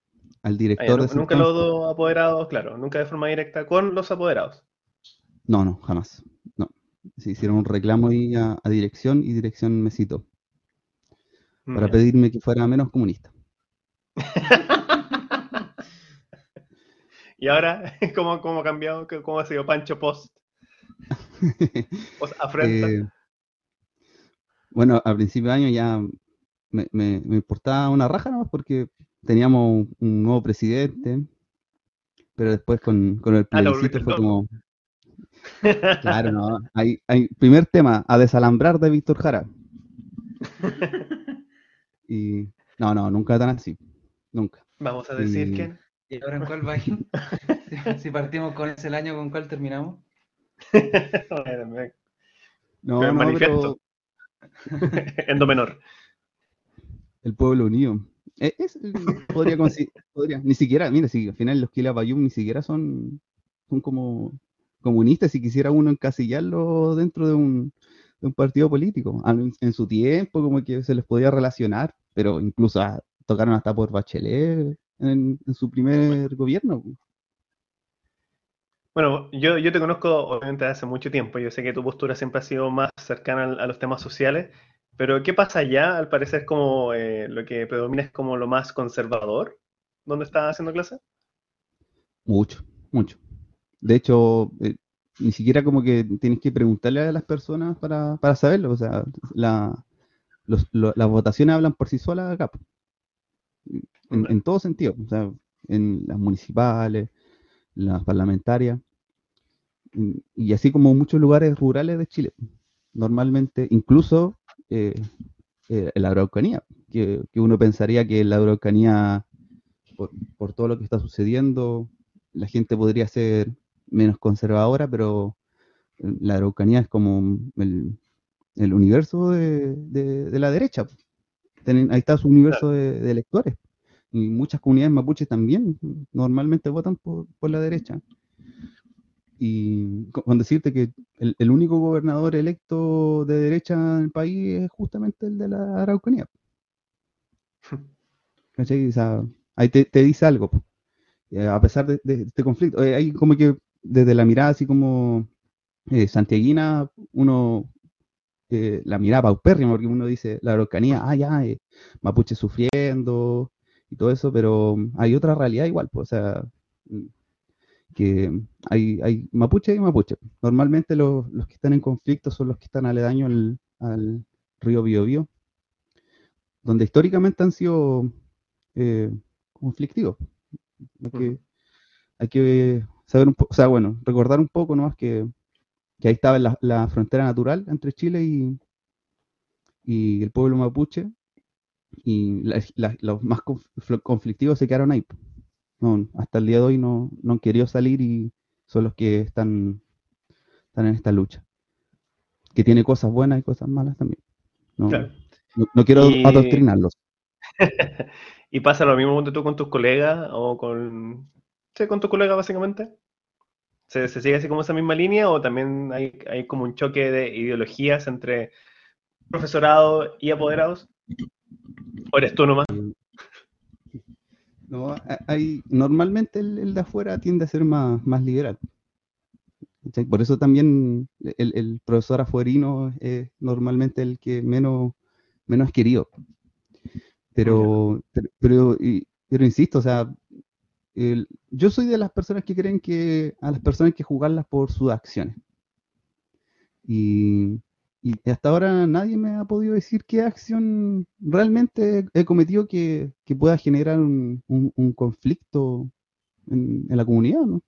al Ah, ya, director de nu- ese nunca entonces. los dos apoderados, claro, nunca de forma directa con los apoderados. No, no, jamás. No. Se hicieron un reclamo ahí a, a dirección y dirección me citó para Ya. pedirme que fuera menos comunista. [LAUGHS] Y ahora, [LAUGHS] ¿cómo, cómo ha cambiado? ¿Qué- ¿Cómo ha sido Pancho post, post afrenta? Eh, bueno, a principio de año ya me, me- me importaba una raja nomás porque teníamos un, nuevo presidente, pero después con, con el Ah, plebiscito fue como, claro, no, hay, hay, primer tema, a desalambrar de Víctor Jara. [LAUGHS] Y no, no, nunca tan así, nunca. Vamos a decir Y- que ¿Y ahora en cuál va? si, [LAUGHS] si partimos con ese el año, ¿con cuál terminamos? No, Pero no, manifiesto. pero [LAUGHS] en do menor. el pueblo unido. Eh, es- podría, podría, ni siquiera, mira, si al final los Quilapayún ni siquiera son, son como comunistas, si quisiera uno encasillarlo dentro de un, de un partido político. En, en su tiempo como que se les podía relacionar, pero incluso ah, tocaron hasta por Bachelet en, en su primer gobierno. Bueno, yo, yo te conozco obviamente hace mucho tiempo, yo sé que tu postura siempre ha sido más cercana a los temas sociales, pero ¿qué pasa allá? Al parecer como eh, lo que predomina es como lo más conservador, ¿dónde estás haciendo clase? Mucho, mucho. De hecho, eh, ni siquiera como que tienes que preguntarle a las personas para, para saberlo. O sea, la, los- lo- las votaciones hablan por sí solas acá. En, en todo sentido. O sea, en las municipales, las parlamentarias. y- así como muchos lugares rurales de Chile. Normalmente, incluso eh, eh, en la Araucanía, que, que uno pensaría que en la Araucanía, por, por todo lo que está sucediendo, la gente podría ser menos conservadora, pero eh, la Araucanía es como el, el universo de, de- de la derecha. Tienen- ahí está su universo de, de electores. Y muchas comunidades mapuches también normalmente votan por, por la derecha. Y co- con decirte que el, el único gobernador electo de derecha en el país es justamente el de la Araucanía. [LAUGHS] ¿Cachai? O sea, ahí te, te dice algo. Eh, a pesar de, de este conflicto, eh, hay como que desde la mirada así como eh, santiaguina, uno eh, la mirada paupérrima, porque uno dice la Araucanía, ah, ya, eh, mapuche sufriendo y todo eso, pero hay otra realidad igual, pues, o sea, mm, que hay, hay mapuche y mapuche. Normalmente los, los que están en conflicto son los que están aledaños al, al río Biobío, donde históricamente han sido eh, conflictivos. Hay que, hay que saber un poco, o sea, bueno, recordar un poco nomás que, que ahí estaba la, la frontera natural entre Chile y, y el pueblo mapuche, y la- la- los más conf- conflictivos se quedaron ahí. No, hasta el día de hoy no, no han querido salir y son los que están, están en esta lucha. Que tiene cosas buenas y cosas malas también. No, Claro. no, no quiero Y- adoctrinarlos. [LAUGHS] ¿Y pasa lo mismo tú con tus colegas o con... Sí, con tus colegas básicamente? ¿Se, se sigue así como esa misma línea o también hay, hay como un choque de ideologías entre profesorado y apoderados? ¿O eres tú nomás? No, a- hay, normalmente el, el de afuera tiende a ser más, más liberal. Por eso también el, el profesor afuerino es normalmente el que menos, menos es querido. Pero, pero, pero, y- pero insisto, o sea, el- yo soy de las personas que creen que a las personas hay que juzgarlas por sus acciones. Y, y hasta ahora nadie me ha podido decir qué acción realmente he cometido que, que pueda generar un, un- un conflicto en, en la comunidad, ¿no?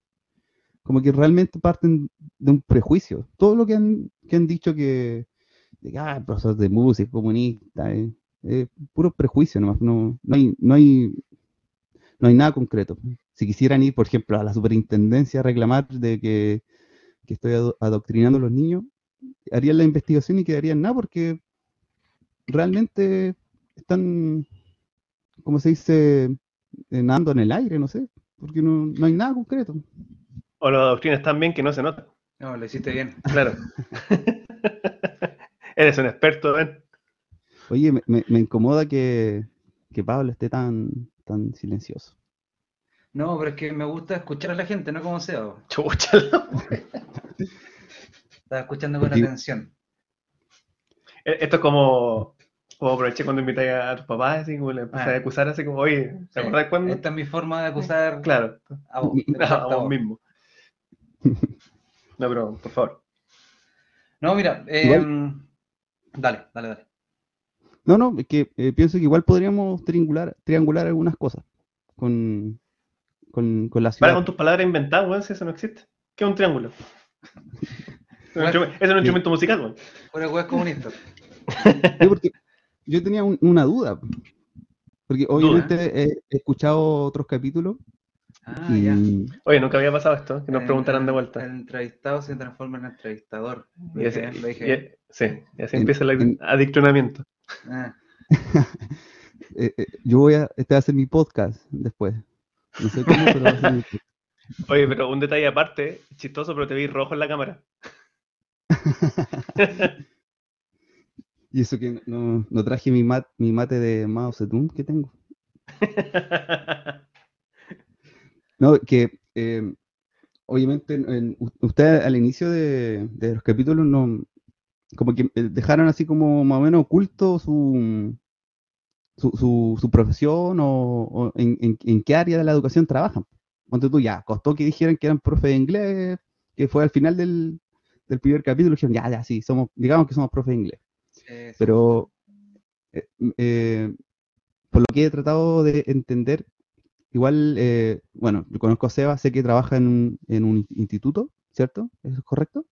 como que realmente parten de un prejuicio. Todo lo que han, que han dicho que, de que, ah, profesor de música, comunista, eh, eh, puro prejuicio nomás, no, no, hay, no, hay, no hay nada concreto. Si quisieran ir, por ejemplo, a la superintendencia a reclamar de que, que estoy ado- adoctrinando a los niños, harían la investigación y quedarían nada porque realmente están, como se dice, nadando en el aire, no sé, porque no, no hay nada concreto. O la doctrina es tan bien que no se nota. No, lo hiciste bien. Claro. [LAUGHS] Eres un experto, ¿ven? Oye, me, me- me incomoda que, que Pablo esté tan, tan silencioso. No, pero es que me gusta escuchar a la gente, no como sea. [LAUGHS] Chucha. Estaba escuchando con atención. E- Esto es como, como aproveché cuando invité a tus papás, así como le empecé Ah. a acusar, así como, oye, ¿te acordás cuándo? Esta es mi forma de acusar Claro, a vos. [LAUGHS] a vos mismo. [LAUGHS] No, pero por favor. No, mira, eh, Igual- dale, dale, dale. No, no, es que eh, pienso que igual podríamos triangular, triangular algunas cosas con, con, con la Para ciudad. con tus palabras inventadas, weón, si eso no existe. ¿Qué es un triángulo? [LAUGHS] Es un Bueno. instrumento- es un instrumento musical, weón. Pura hueá comunista. [LAUGHS] Sí, porque yo tenía un- una duda. Porque obviamente he, he escuchado otros capítulos Ah, y ya. Oye, nunca había pasado esto, que nos El- preguntaran de el- vuelta. El entrevistado se transforma en entrevistador. Y así, lo dije y- bien. sí, y así En- empieza el en- adiccionamiento. Ah, [LAUGHS] eh, eh, yo voy a, este va a ser mi podcast después. No sé cómo, pero va a ser mi podcast. [LAUGHS] Oye, pero un detalle aparte, chistoso, pero te vi rojo en la cámara. [LAUGHS] Y eso que no, no traje mi, mat- mi mate de Mao Zedong que tengo. No, que eh, obviamente en- usted al inicio de, de los capítulos no como que eh, dejaron así como más o menos oculto su su, su, su profesión o, o en, en- en qué área de la educación trabajan. Ponte tú ya, costó que dijeran que eran profe de inglés, que fue al final del, del primer capítulo, dijeron, ya, ya, sí, somos, digamos que somos profe de inglés. sí. Pero eh, eh, por lo que he tratado de entender, igual, eh, bueno, yo conozco a Seba, sé que trabaja en un, en un instituto, ¿cierto? ¿Eso es correcto?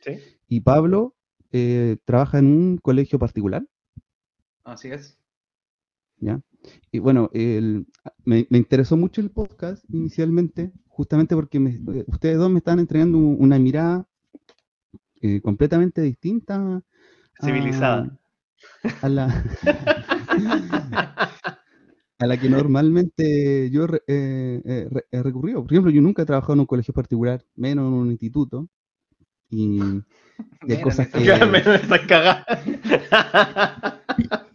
Sí. Y Pablo eh, trabaja en un colegio particular, Así es. ¿ya? Y bueno, el- me, me interesó mucho el podcast inicialmente, justamente porque me- eh, ustedes dos me están entregando un- una mirada eh, completamente distinta a- Civilizada. a la [LAUGHS] a la que normalmente yo eh, eh, recurrido. Por ejemplo, yo nunca he trabajado en un colegio particular, menos en un instituto. Y, [LAUGHS] Mira, cosas que... [LAUGHS]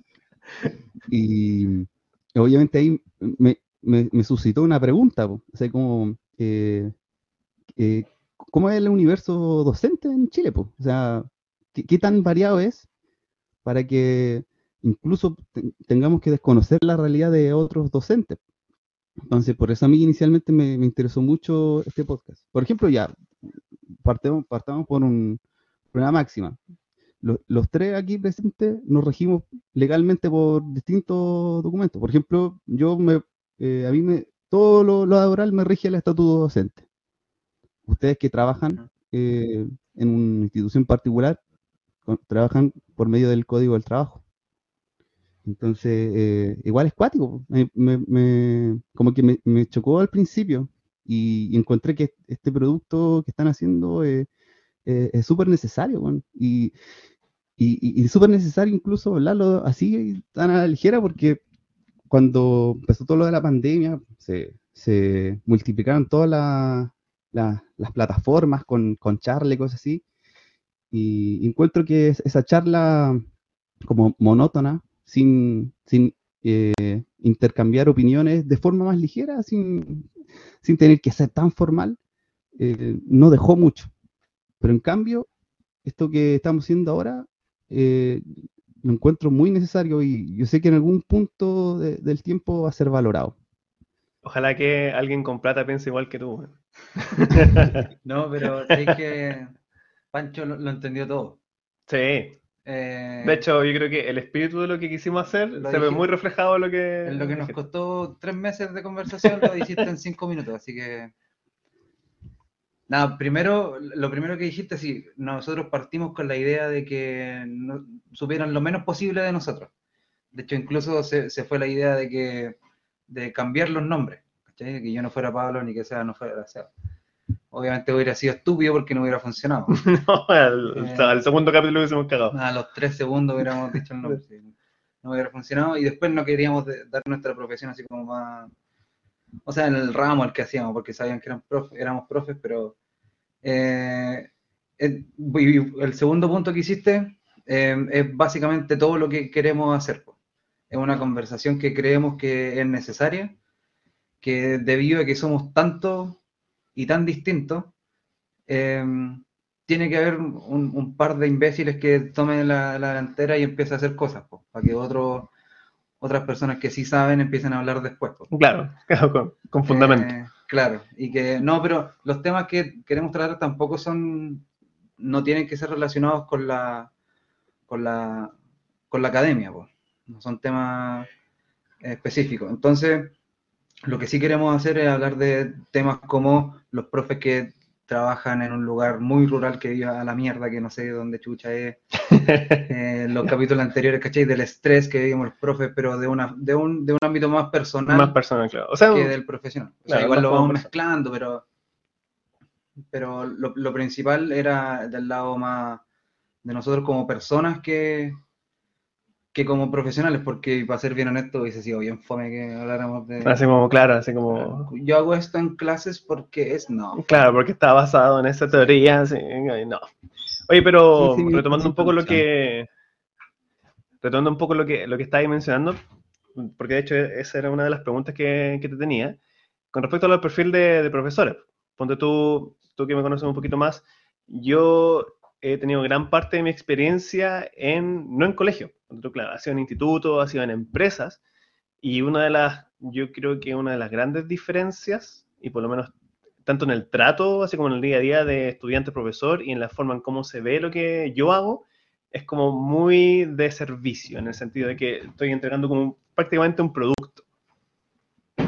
Y obviamente ahí me, me- me suscitó una pregunta, po. o sea, como, eh, eh, ¿cómo es el universo docente en Chile? po? O sea, ¿qué, qué tan variado es para que incluso te- tengamos que desconocer la realidad de otros docentes? Entonces, por eso a mí inicialmente me, me interesó mucho este podcast. Por ejemplo, ya, partemos, partamos por un, por una máxima. Los, los tres aquí presentes nos regimos legalmente por distintos documentos. Por ejemplo, yo me, eh, a mí me, todo lo, lo laboral me rige el estatuto docente. Ustedes que trabajan eh, en una institución particular, con- trabajan por medio del código del trabajo. Entonces, eh, igual es cuático. Me, me- me- como que me chocó al principio y, encontré que este producto que están haciendo eh, eh, es súper necesario. Y, y, y- súper necesario incluso hablarlo así tan a la ligera porque cuando empezó todo lo de la pandemia se, se multiplicaron todas la- la- las plataformas con, con charla y cosas así y encuentro que es- esa charla como monótona sin, sin eh, intercambiar opiniones de forma más ligera sin, sin tener que ser tan formal eh, no dejó mucho pero en cambio esto que estamos haciendo ahora eh, lo encuentro muy necesario y yo sé que en algún punto de- del tiempo va a ser valorado. Ojalá que alguien con plata piense igual que tú. [LAUGHS] No, pero sé que Pancho lo, lo entendió todo. Sí. Eh, De hecho, yo creo que el espíritu de lo que quisimos hacer se ve muy reflejado en lo que... en lo que nos dijiste. costó tres meses de conversación, lo hiciste en cinco minutos, así que Nada, primero, lo primero que dijiste, sí, nosotros partimos con la idea de que no, supieran lo menos posible de nosotros. De hecho, incluso se, se fue la idea de que de cambiar los nombres, ¿cachai? Que yo no fuera Pablo ni que sea no fuera Seba. Obviamente hubiera sido estúpido porque no hubiera funcionado. [LAUGHS] No, al, Eh. al segundo capítulo hubiésemos cagado. A los tres segundos hubiéramos dicho el nombre. [LAUGHS] sí. No hubiera funcionado. Y después no queríamos de- dar nuestra profesión así como más. O sea, en el ramo al que hacíamos, porque sabían que eran profe- éramos profes, pero. eh, el, y el segundo punto que hiciste eh, es básicamente todo lo que queremos hacer. Es una conversación que creemos que es necesaria, que debido a que somos tantos y tan distintos, eh, tiene que haber un, un par de imbéciles que tomen la, la delantera y empiecen a hacer cosas, po, para que otros otras personas que sí saben empiecen a hablar después. po. Claro, [LAUGHS] claro, con, con fundamento. Eh, claro, y que no, pero los temas que queremos tratar tampoco son, no tienen que ser relacionados con la, con la, con la academia, po. no son temas específicos. Entonces, lo que sí queremos hacer es hablar de temas como los profes que trabajan en un lugar muy rural que vive a la mierda, que no sé dónde chucha es, [LAUGHS] eh, los capítulos anteriores, ¿cachai? Del estrés que vivimos los profes, pero de, una, de, un, de un ámbito más personal Más personal, claro. O sea, que del profesional. O sea, Claro, igual lo vamos mezclando, pero, pero lo, lo principal era del lado más de nosotros como personas que, que como profesionales, porque para ser bien honesto, hubiese sido bien fome que habláramos de... así como, claro, así como... Yo hago esto en clases porque es no. Claro, porque está basado en esa teoría, así, no. Oye, pero Sí, sí, retomando sí, un poco lo que... Retomando un poco lo que, lo que estabas mencionando, porque de hecho esa era una de las preguntas que, que te tenía, con respecto al perfil de, de profesores. Ponte tú, tú que me conoces un poquito más, yo he tenido gran parte de mi experiencia en, no en colegio, claro, ha sido en institutos, ha sido en empresas, y una de las, yo creo que una de las grandes diferencias, y por lo menos tanto en el trato, así como en el día a día de estudiante-profesor y en la forma en cómo se ve lo que yo hago, es como muy de servicio, en el sentido de que estoy entregando como prácticamente un producto.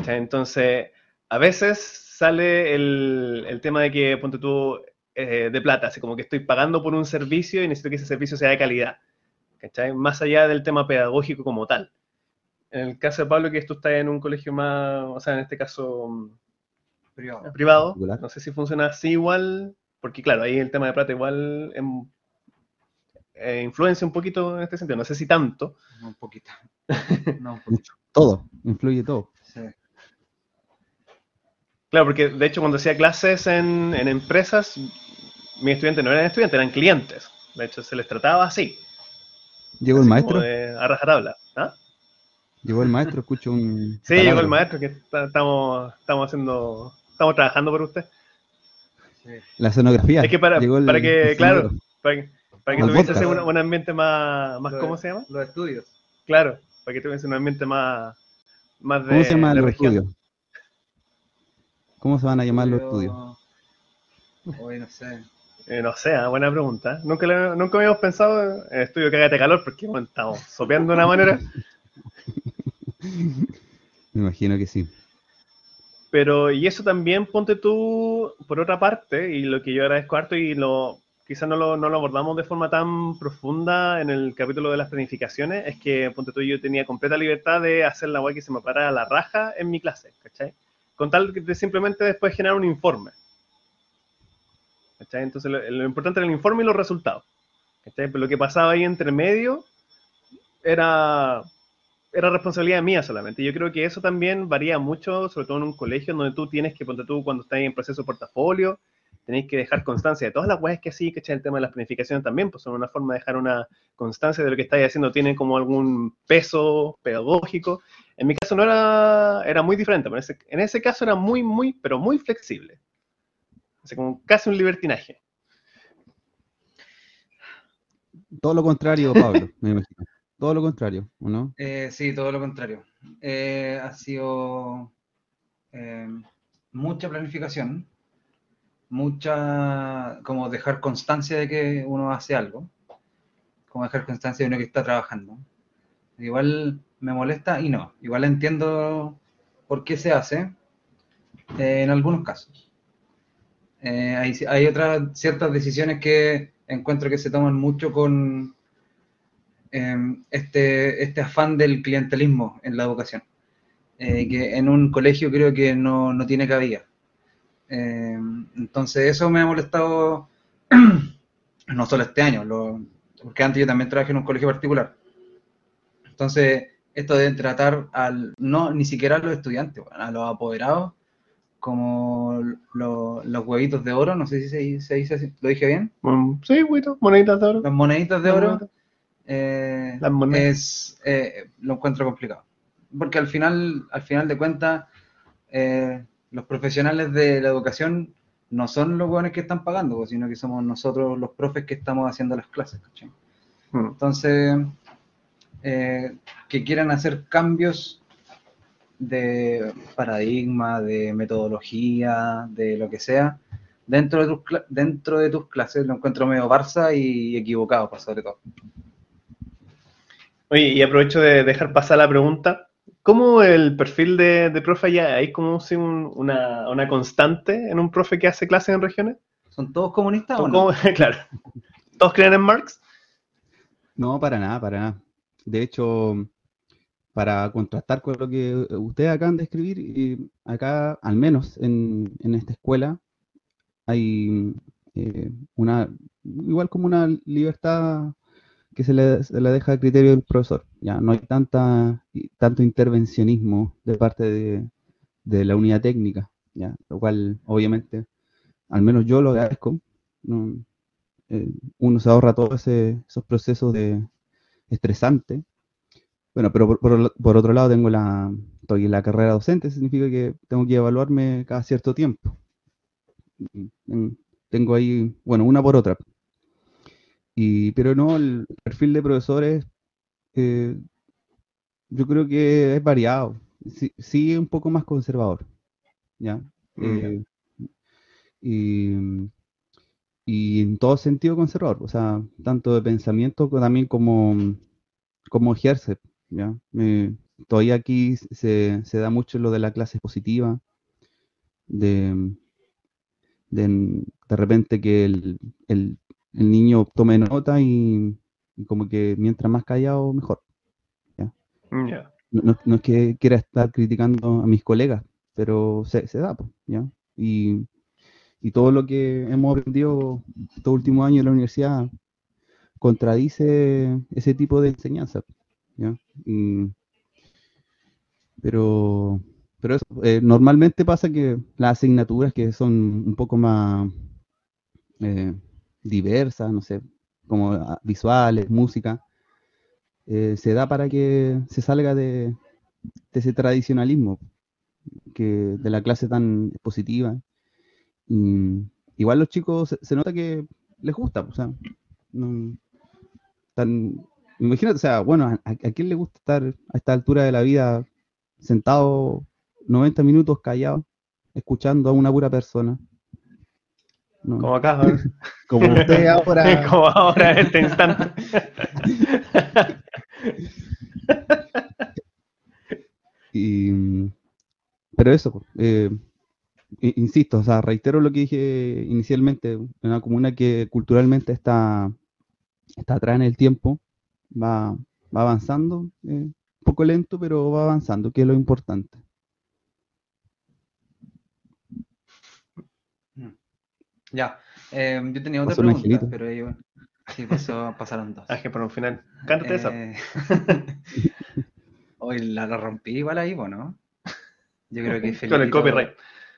Entonces, a veces sale el, el tema de que, ponte tú, eh, de plata, así como que estoy pagando por un servicio y necesito que ese servicio sea de calidad. ¿Cachai? Más allá del tema pedagógico como tal. En el caso de Pablo, que tú estás en un colegio más, o sea, en este caso Privado. privado, Particular. no sé si funciona así igual, porque claro, ahí el tema de plata igual em, eh, influencia un poquito en este sentido, no sé si tanto, Un poquito. [LAUGHS] No, un poquito. Todo, influye todo. Sí. claro, porque de hecho cuando hacía clases en, en empresas, mis estudiantes no eran estudiantes, eran clientes, de hecho se les trataba así, Llegó el maestro, como de a rajatabla, ¿ah? llegó el maestro, escucho un. Sí, llegó el maestro, que está- estamos, estamos haciendo, estamos trabajando por usted, sí. La escenografía. Es que para- llegó el- para que, el claro, para que, para que tuviese un, un ambiente más, más, Lo- ¿cómo se llama? Los estudios. Claro, para que tuviese un ambiente más, más de ¿Cómo se llaman de los región. estudios? ¿Cómo se van a llamar los estudios? Hoy no sé. Eh, no sé, ah, buena pregunta. Nunca, nunca habíamos pensado en estudio Cágate Calor porque bueno, estamos sopeando de una manera. Me imagino que sí. Pero, y eso también, ponte tú, por otra parte, y lo que yo agradezco harto y lo quizás no lo, no lo abordamos de forma tan profunda en el capítulo de las planificaciones, es que, ponte tú, yo tenía completa libertad de hacer la web que se me parara la raja en mi clase, ¿cachai? Con tal de simplemente después generar un informe. Entonces, lo, importante era el informe y los resultados. Pero lo que pasaba ahí entre medio era era responsabilidad mía solamente. Yo creo que eso también varía mucho, sobre todo en un colegio donde tú tienes que, ponte tú, cuando estás en proceso de portafolio, tenéis que dejar constancia de todas las weas que sí, que el tema de las planificaciones también, pues son una forma de dejar una constancia de lo que estáis haciendo, tienen como algún peso pedagógico. En mi caso no era, era muy diferente, pero en ese, en ese caso era muy, muy, pero muy flexible. O sea, como casi un libertinaje. Todo lo contrario, Pablo, [LAUGHS] me imagino. Todo lo contrario, ¿o no? Eh, sí, todo lo contrario. Eh, ha sido eh, mucha planificación, mucha, como dejar constancia de que uno hace algo, como dejar constancia de uno que está trabajando. Igual me molesta y no, igual entiendo por qué se hace eh, en algunos casos. Eh, hay, hay otras ciertas decisiones que encuentro que se toman mucho con eh, este, este afán del clientelismo en la educación, eh, que en un colegio creo que no, no tiene cabida. Eh, entonces eso me ha molestado [CLEARS THROAT] no solo este año, lo- porque antes yo también trabajé en un colegio particular. Entonces, esto de tratar al, no ni siquiera a los estudiantes, a los apoderados, como lo- los huevitos de oro, no sé si se, se dice así, ¿lo dije bien? Sí, güito, moneditas de oro. Las moneditas de Las oro, moneditas. eh, Las monedas. es, eh, lo encuentro complicado. Porque al final, al final de cuentas, eh, los profesionales de la educación no son los buenos que están pagando, sino que somos nosotros los profes que estamos haciendo las clases. ¿cachai? Mm. Entonces, eh, que quieran hacer cambios de paradigma, de metodología, de lo que sea, dentro de tus, dentro de tus clases, lo encuentro medio Barça y equivocado, pues, sobre todo. Oye, y aprovecho de dejar pasar la pregunta. ¿Cómo el perfil de, de profe allá? ¿Hay como si un- una, una constante en un profe que hace clases en regiones? ¿Son todos comunistas ¿O o no? [LAUGHS] claro. ¿Todos creen en Marx? No, para nada, para nada. De hecho, para contrastar con lo que ustedes acaban de escribir, y acá, al menos en, en esta escuela, hay eh, una, igual como una libertad que se le, se deja a criterio del profesor. Ya no hay tanta, tanto intervencionismo de parte de, de la unidad técnica, ya, lo cual obviamente, al menos yo lo agradezco. no, eh, uno se ahorra todos esos procesos de estresante. Bueno, pero por, por- por otro lado tengo la, estoy en la carrera docente, significa que tengo que evaluarme cada cierto tiempo. Y, mm, Tengo ahí, bueno, una por otra. Y, pero no, el perfil de profesores, eh, yo creo que es variado. Sí, sí es un poco más conservador, ¿ya? Mm, Eh, y, y en todo sentido conservador, o sea, tanto de pensamiento también como, como ejerce, ¿ya? Me- todavía aquí se, se da mucho lo de la clase positiva, de, de, de repente que el, el- el niño tome nota y, y como que mientras más callado, mejor. ya. No, no- no es que quiera estar criticando a mis colegas, pero se, se da, pues, ¿ya? Y, y todo lo que hemos aprendido estos últimos años en la universidad contradice ese tipo de enseñanza, Y- pero pero eso, eh, normalmente pasa que las asignaturas que son un poco más eh, diversas, no sé, como ah, visuales, música, eh, se da para que se salga de, ese tradicionalismo que de la clase tan expositiva. Y, igual los chicos se, nota que les gusta, o sea, no- imagínate, o sea, bueno, ¿a, a quién le gusta estar a esta altura de la vida sentado 90 minutos callado, escuchando a una pura persona? No, Como acá, ¿no? [LAUGHS] como usted [LAUGHS] ahora. como ahora en este instante. [LAUGHS] Y, pero eso, eh, insisto, o sea, reitero lo que dije inicialmente, una comuna que culturalmente está, está atrás en el tiempo, va, va avanzando, eh, un poco lento, pero va avanzando, que es lo importante. Ya, eh, yo tenía otra Pasó pregunta, angelito. pero ahí, bueno, sí, pasó, pasaron dos. Ah, que por un final. Cántate esa. Eh, [LAUGHS] Hoy la, la rompí igual ahí, ¿o ¿no? Yo creo que [LAUGHS] Con el copyright.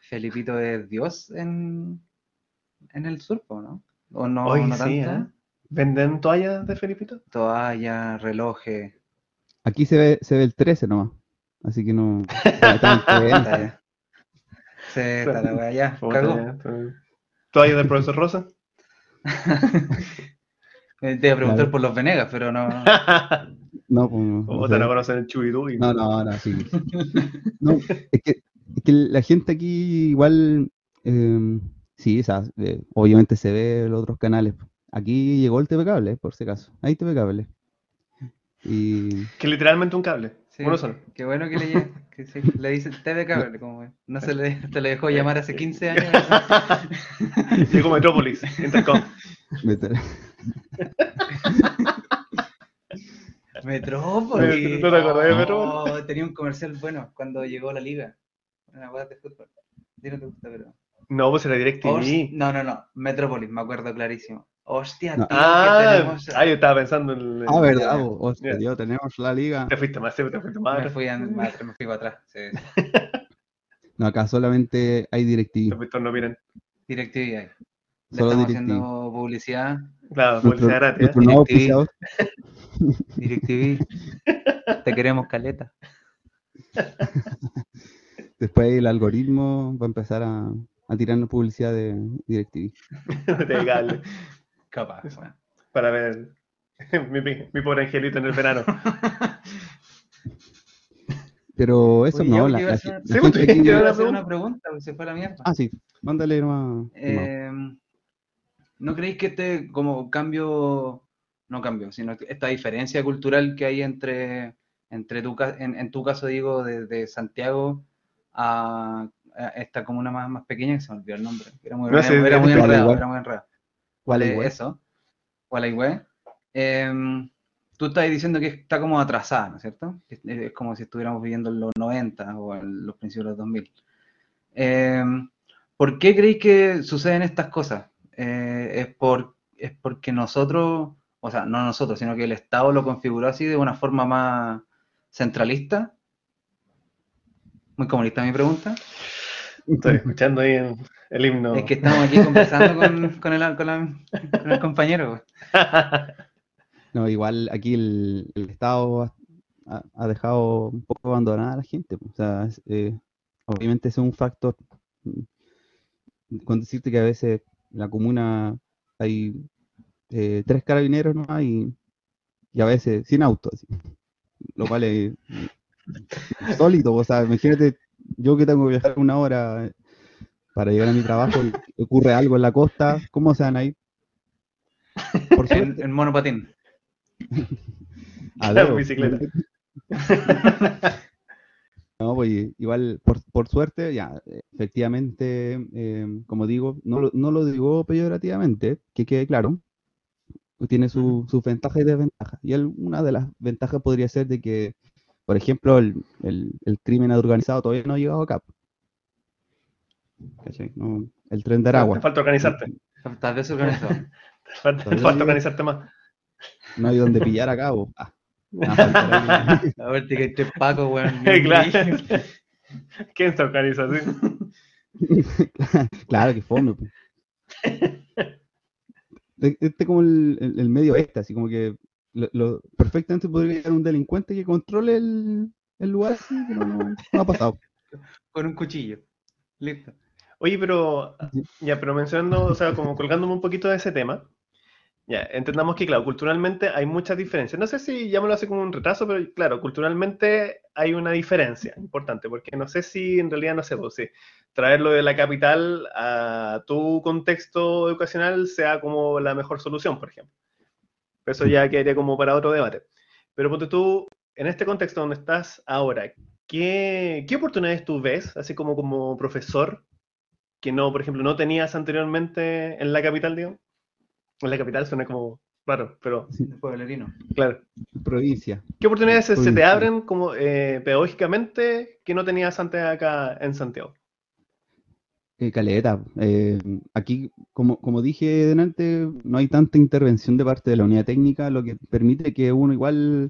Felipito es Dios en, en el surco, ¿no? O no, Hoy no sí, tanto. ¿eh? ¿Venden toallas de Felipito? Toalla, relojes. Aquí se ve, se ve el 13 nomás, así que no... [LAUGHS] Sí, está la wea ya. [LAUGHS] ¿Toallas del profesor Rosa? [LAUGHS] Eh, Te iba a preguntar por los Venegas, pero no. No, pues, no, no sé. no conocen el Chubidú. No, no, no, sí. No, es que, es que la gente aquí igual, eh, sí, o sea, eh, obviamente se ve los otros canales. Aquí llegó el TV Cable, por si acaso. Hay TV Cable. Y Que literalmente un cable. Sí, Uno solo. Qué bueno que le, que sí, le dice TV Cable, como no se le, se le dejó llamar hace 15 años. [LAUGHS] Llegó Metrópolis, Intercom. Meter- Metrópolis. ¿No te acordás de Oh, Metrópolis? tenía un comercial bueno cuando llegó la liga. Una hueá de fútbol. A ti no te gusta, pero. No, pues era DirecTV. No, no, no. Metrópolis, me acuerdo clarísimo. Hostia, No. tío, Ah, tenemos. ah, yo estaba pensando en... Ah, verdad, hostia. Dios, tenemos la liga. Te fuiste más, sí, te fuiste más. Me fui, a- me, me fui para atrás. Sí. [LAUGHS] No, acá solamente hay DirecTV. fuiste, no miren. DirecTV ahí. Le Solo estamos DirecTV. haciendo publicidad. Claro, publicidad gratis. ¿eh? DirecTV. auspiciador. [LAUGHS] DirecTV. Te queremos caleta. [LAUGHS] Después el algoritmo va a empezar a, a tirarnos publicidad de DirecTV. de cable, Capaz. bueno. para ver [LAUGHS] mi, pobre angelito en el verano. [LAUGHS] Pero eso Oye, no, la, iba a la- hacer- la Sí, gente aquí- yo Quiero la hacer una pregunta, se fue a la mierda. Ah, sí, mándale nomás. Eh, ¿No creéis que este como cambio, no cambio, sino que esta diferencia cultural que hay entre, entre tu, en, en tu caso digo, de, de Santiago a, a esta comuna más, más pequeña, que se me olvidó el nombre, que era muy, No era, muy enredado, era muy enredado. ¿Cuál es Gualeguay. eso? Gualeguay. Em, tú estás diciendo que está como atrasada, ¿no es cierto? Es, es como si estuviéramos viviendo en los 90 o en los principios de los 2000. Em, ¿por qué creéis que suceden estas cosas? Eh, ¿es, por, ¿Es porque nosotros, o sea, no nosotros, sino que el Estado lo configuró así de una forma más centralista? Muy comunista mi pregunta. Estoy escuchando ahí el, el himno. Es que estamos aquí conversando con, con el, con la- con el compañero. [LAUGHS] No, igual aquí el, el Estado ha, dejado un poco abandonada a la gente. O sea, es, eh, obviamente es un factor. Con decirte que a veces en la comuna hay eh, tres carabineros ¿no? y, y a veces 100 autos. así. Lo cual es [LAUGHS] sólido. O sea, imagínate, yo que tengo que viajar una hora eh, para llegar a mi trabajo [LAUGHS] ocurre algo en la costa, ¿cómo se van a ir? Por En, en monopatín. [LAUGHS] Dedo. [LAUGHS] bicicleta. No, pues igual, por, por suerte, ya, efectivamente, eh, como digo, no lo, no lo digo peyorativamente, que quede claro, tiene su- sus ventajas y desventajas. Y el- una de las ventajas podría ser de que, por ejemplo, el, el- el crimen organizado todavía no ha llegado acá. ¿Cachai? No, el tren de Te Aragua. falta organizarte. Tal vez organizado. [LAUGHS] Te falta, te organizarte más. No hay donde pillar a cabo. Ah, A ver, [LAUGHS] que hay tres pacos, weón. [LAUGHS] claro. ¿Quién se organiza así? Claro que fome. pues. Este como el, el- el medio este, así como que lo, lo- perfectamente podría llegar un delincuente que controle el, el lugar así, pero no, no ha pasado. [LAUGHS] Con un cuchillo. Listo. Oye, pero ya, pero mencionando, o sea, como colgándome un poquito de ese tema, ya, entendamos que, claro, culturalmente hay muchas diferencias. No sé si llamarlo así como un retraso, pero claro, culturalmente hay una diferencia importante, porque no sé si en realidad, no sé, pues, si traerlo de la capital a tu contexto educacional sea como la mejor solución, por ejemplo. Eso ya quedaría como para otro debate. Pero ponte tú, en este contexto donde estás ahora, ¿qué, qué oportunidades tú ves, así como como profesor, que no, por ejemplo, no tenías anteriormente en la capital, digo? En la capital suena como raro, pero De pueblerino. claro. Provincia. ¿Qué oportunidades se- se te Provincia. abren como eh, pedagógicamente que no tenías antes acá en Santiago? Eh, caleta. eh, aquí, como, como dije delante, no hay tanta intervención de parte de la unidad técnica, lo que permite que uno igual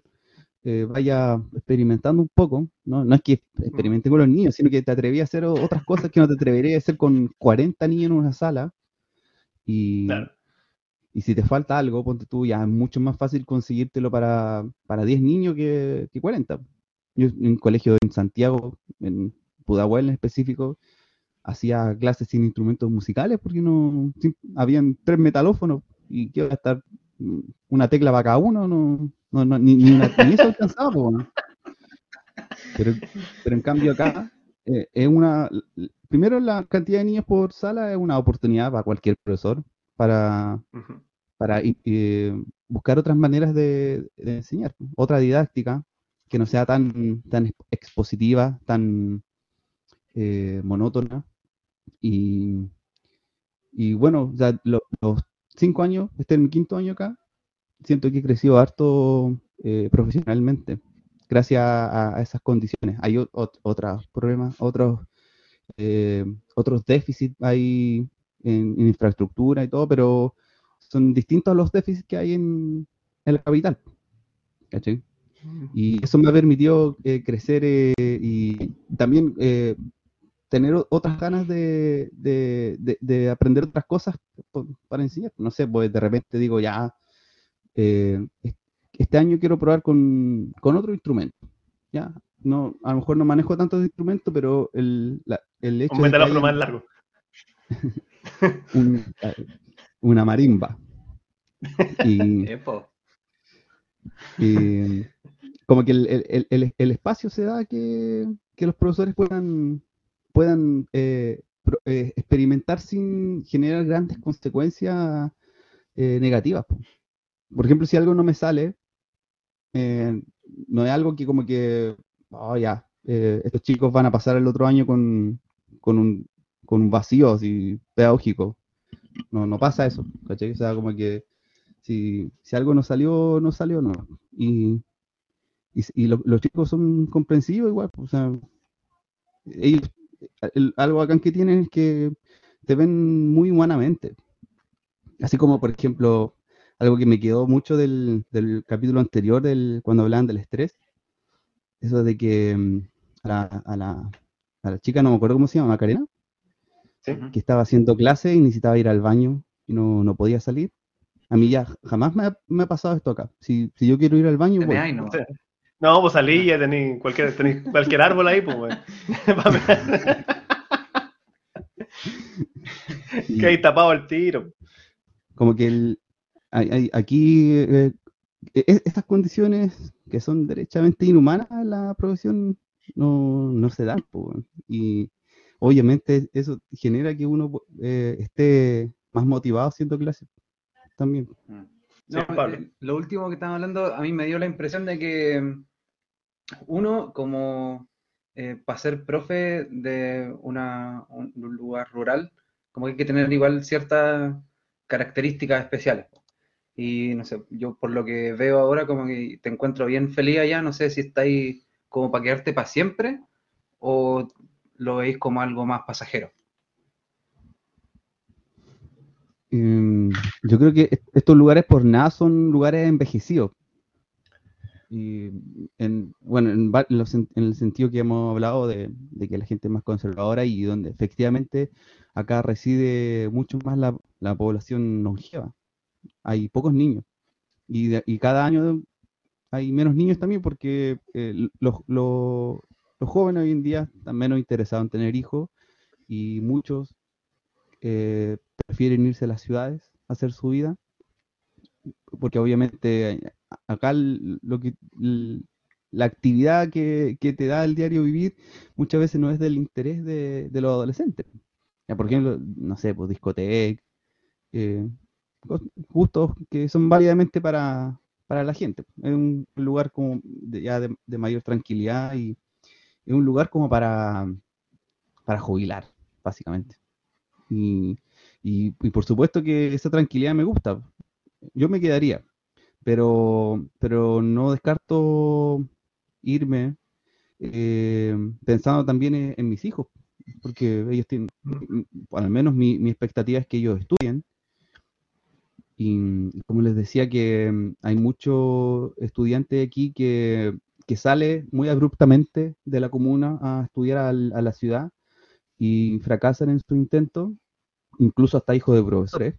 eh, vaya experimentando un poco. ¿no? No es que experimente con los niños, sino que te atreví a hacer otras cosas que no te atreverías a hacer con 40 niños en una sala. Y, Claro. y si te falta algo, ponte tú, ya es mucho más fácil conseguírtelo para, para 10 niños que, que 40. Yo en un colegio en Santiago, en Pudahuel en específico, hacía clases sin instrumentos musicales porque no habían tres metalófonos y que iba a estar una tecla para cada uno, no, no, no, ni, ni, una- ni eso alcanzaba. pero, pero en cambio acá eh, es una primero la cantidad de niños por sala es una oportunidad para cualquier profesor para, para eh, buscar otras maneras de, de enseñar, otra didáctica. que no sea tan, tan expositiva, tan eh, monótona. Y, y bueno, ya los cinco años, este es mi quinto año acá, siento que he crecido harto eh, profesionalmente gracias a, esas condiciones. Hay otros problemas, otros, eh, otros déficits hay en, infraestructura y todo, pero son distintos a los déficits que hay en, la capital. Y eso me ha permitido eh, crecer y también tener otras ganas de, aprender otras cosas para enseñar. No sé, pues de repente digo, ya, eh, este año quiero probar con, otro instrumento. Ya, no, a lo mejor no manejo tantos instrumentos, pero el, el hecho de que más largo. [LAUGHS] una marimba. Y, [LAUGHS] como que el, espacio se da que, que los profesores puedan puedan eh, eh, experimentar sin generar grandes consecuencias eh, negativas. Por ejemplo, si algo no me sale, no es algo que como que, oh, ya, estos chicos van a pasar el otro año con, con, un, con un vacío así, pedagógico. No, no pasa eso, ¿cachai? O sea, como que si, si algo no salió, no salió, no. Y, y, los chicos son comprensivos igual, o sea, ellos algo acá que tienen es que te ven muy humanamente. Así como, por ejemplo, algo que me quedó mucho del, capítulo anterior, del, cuando hablaban del estrés, eso de que mm, a la, chica, no me acuerdo cómo se llama, Macarena, que estaba haciendo clase y necesitaba ir al baño y no, podía salir. A mí ya jamás me ha, pasado esto acá. Si, yo quiero ir al baño, no, pues salí y tenéis cualquier, cualquier árbol ahí, pues, [LAUGHS] que hay tapado el tiro. Como que el, aquí eh, e, estas condiciones que son derechamente inhumanas en la profesión no, no se dan. Pues, y obviamente eso genera que uno eh, esté más motivado haciendo clases también. Mm. Eh, lo último que estamos hablando, a mí me dio la impresión de que uno, como eh, para ser profe de una, un, lugar rural, como que hay que tener igual ciertas características especiales. Y no sé, yo por lo que veo ahora, como que te encuentro bien feliz allá, no sé si estáis como para quedarte para siempre o lo veis como algo más pasajero. Em, yo creo que estos lugares por nada son lugares envejecidos. Y en, bueno, en, el sentido que hemos hablado de, que la gente es más conservadora y donde efectivamente acá reside mucho más la, población longeva. Hay pocos niños. Y, cada año hay menos niños también porque eh, los, los, jóvenes hoy en día están menos interesados en tener hijos y muchos eh, prefieren irse a las ciudades a hacer su vida porque obviamente acá lo que la actividad que, te da el diario vivir muchas veces no es del interés de, los adolescentes. Ya, por ejemplo, no sé, pues discoteca, eh, gustos que son válidamente para, la gente. Es un lugar como de, ya de, mayor tranquilidad y es un lugar como para, para jubilar, básicamente. Y, y, y, por supuesto que esa tranquilidad me gusta. Yo me quedaría, pero, pero no descarto irme eh, pensando también en, mis hijos, porque ellos tienen, al menos mi, expectativa es que ellos estudien. Y como les decía que hay muchos estudiantes aquí que, que sale muy abruptamente de la comuna a estudiar a, la ciudad y fracasan en su intento, incluso hasta hijos de profesores.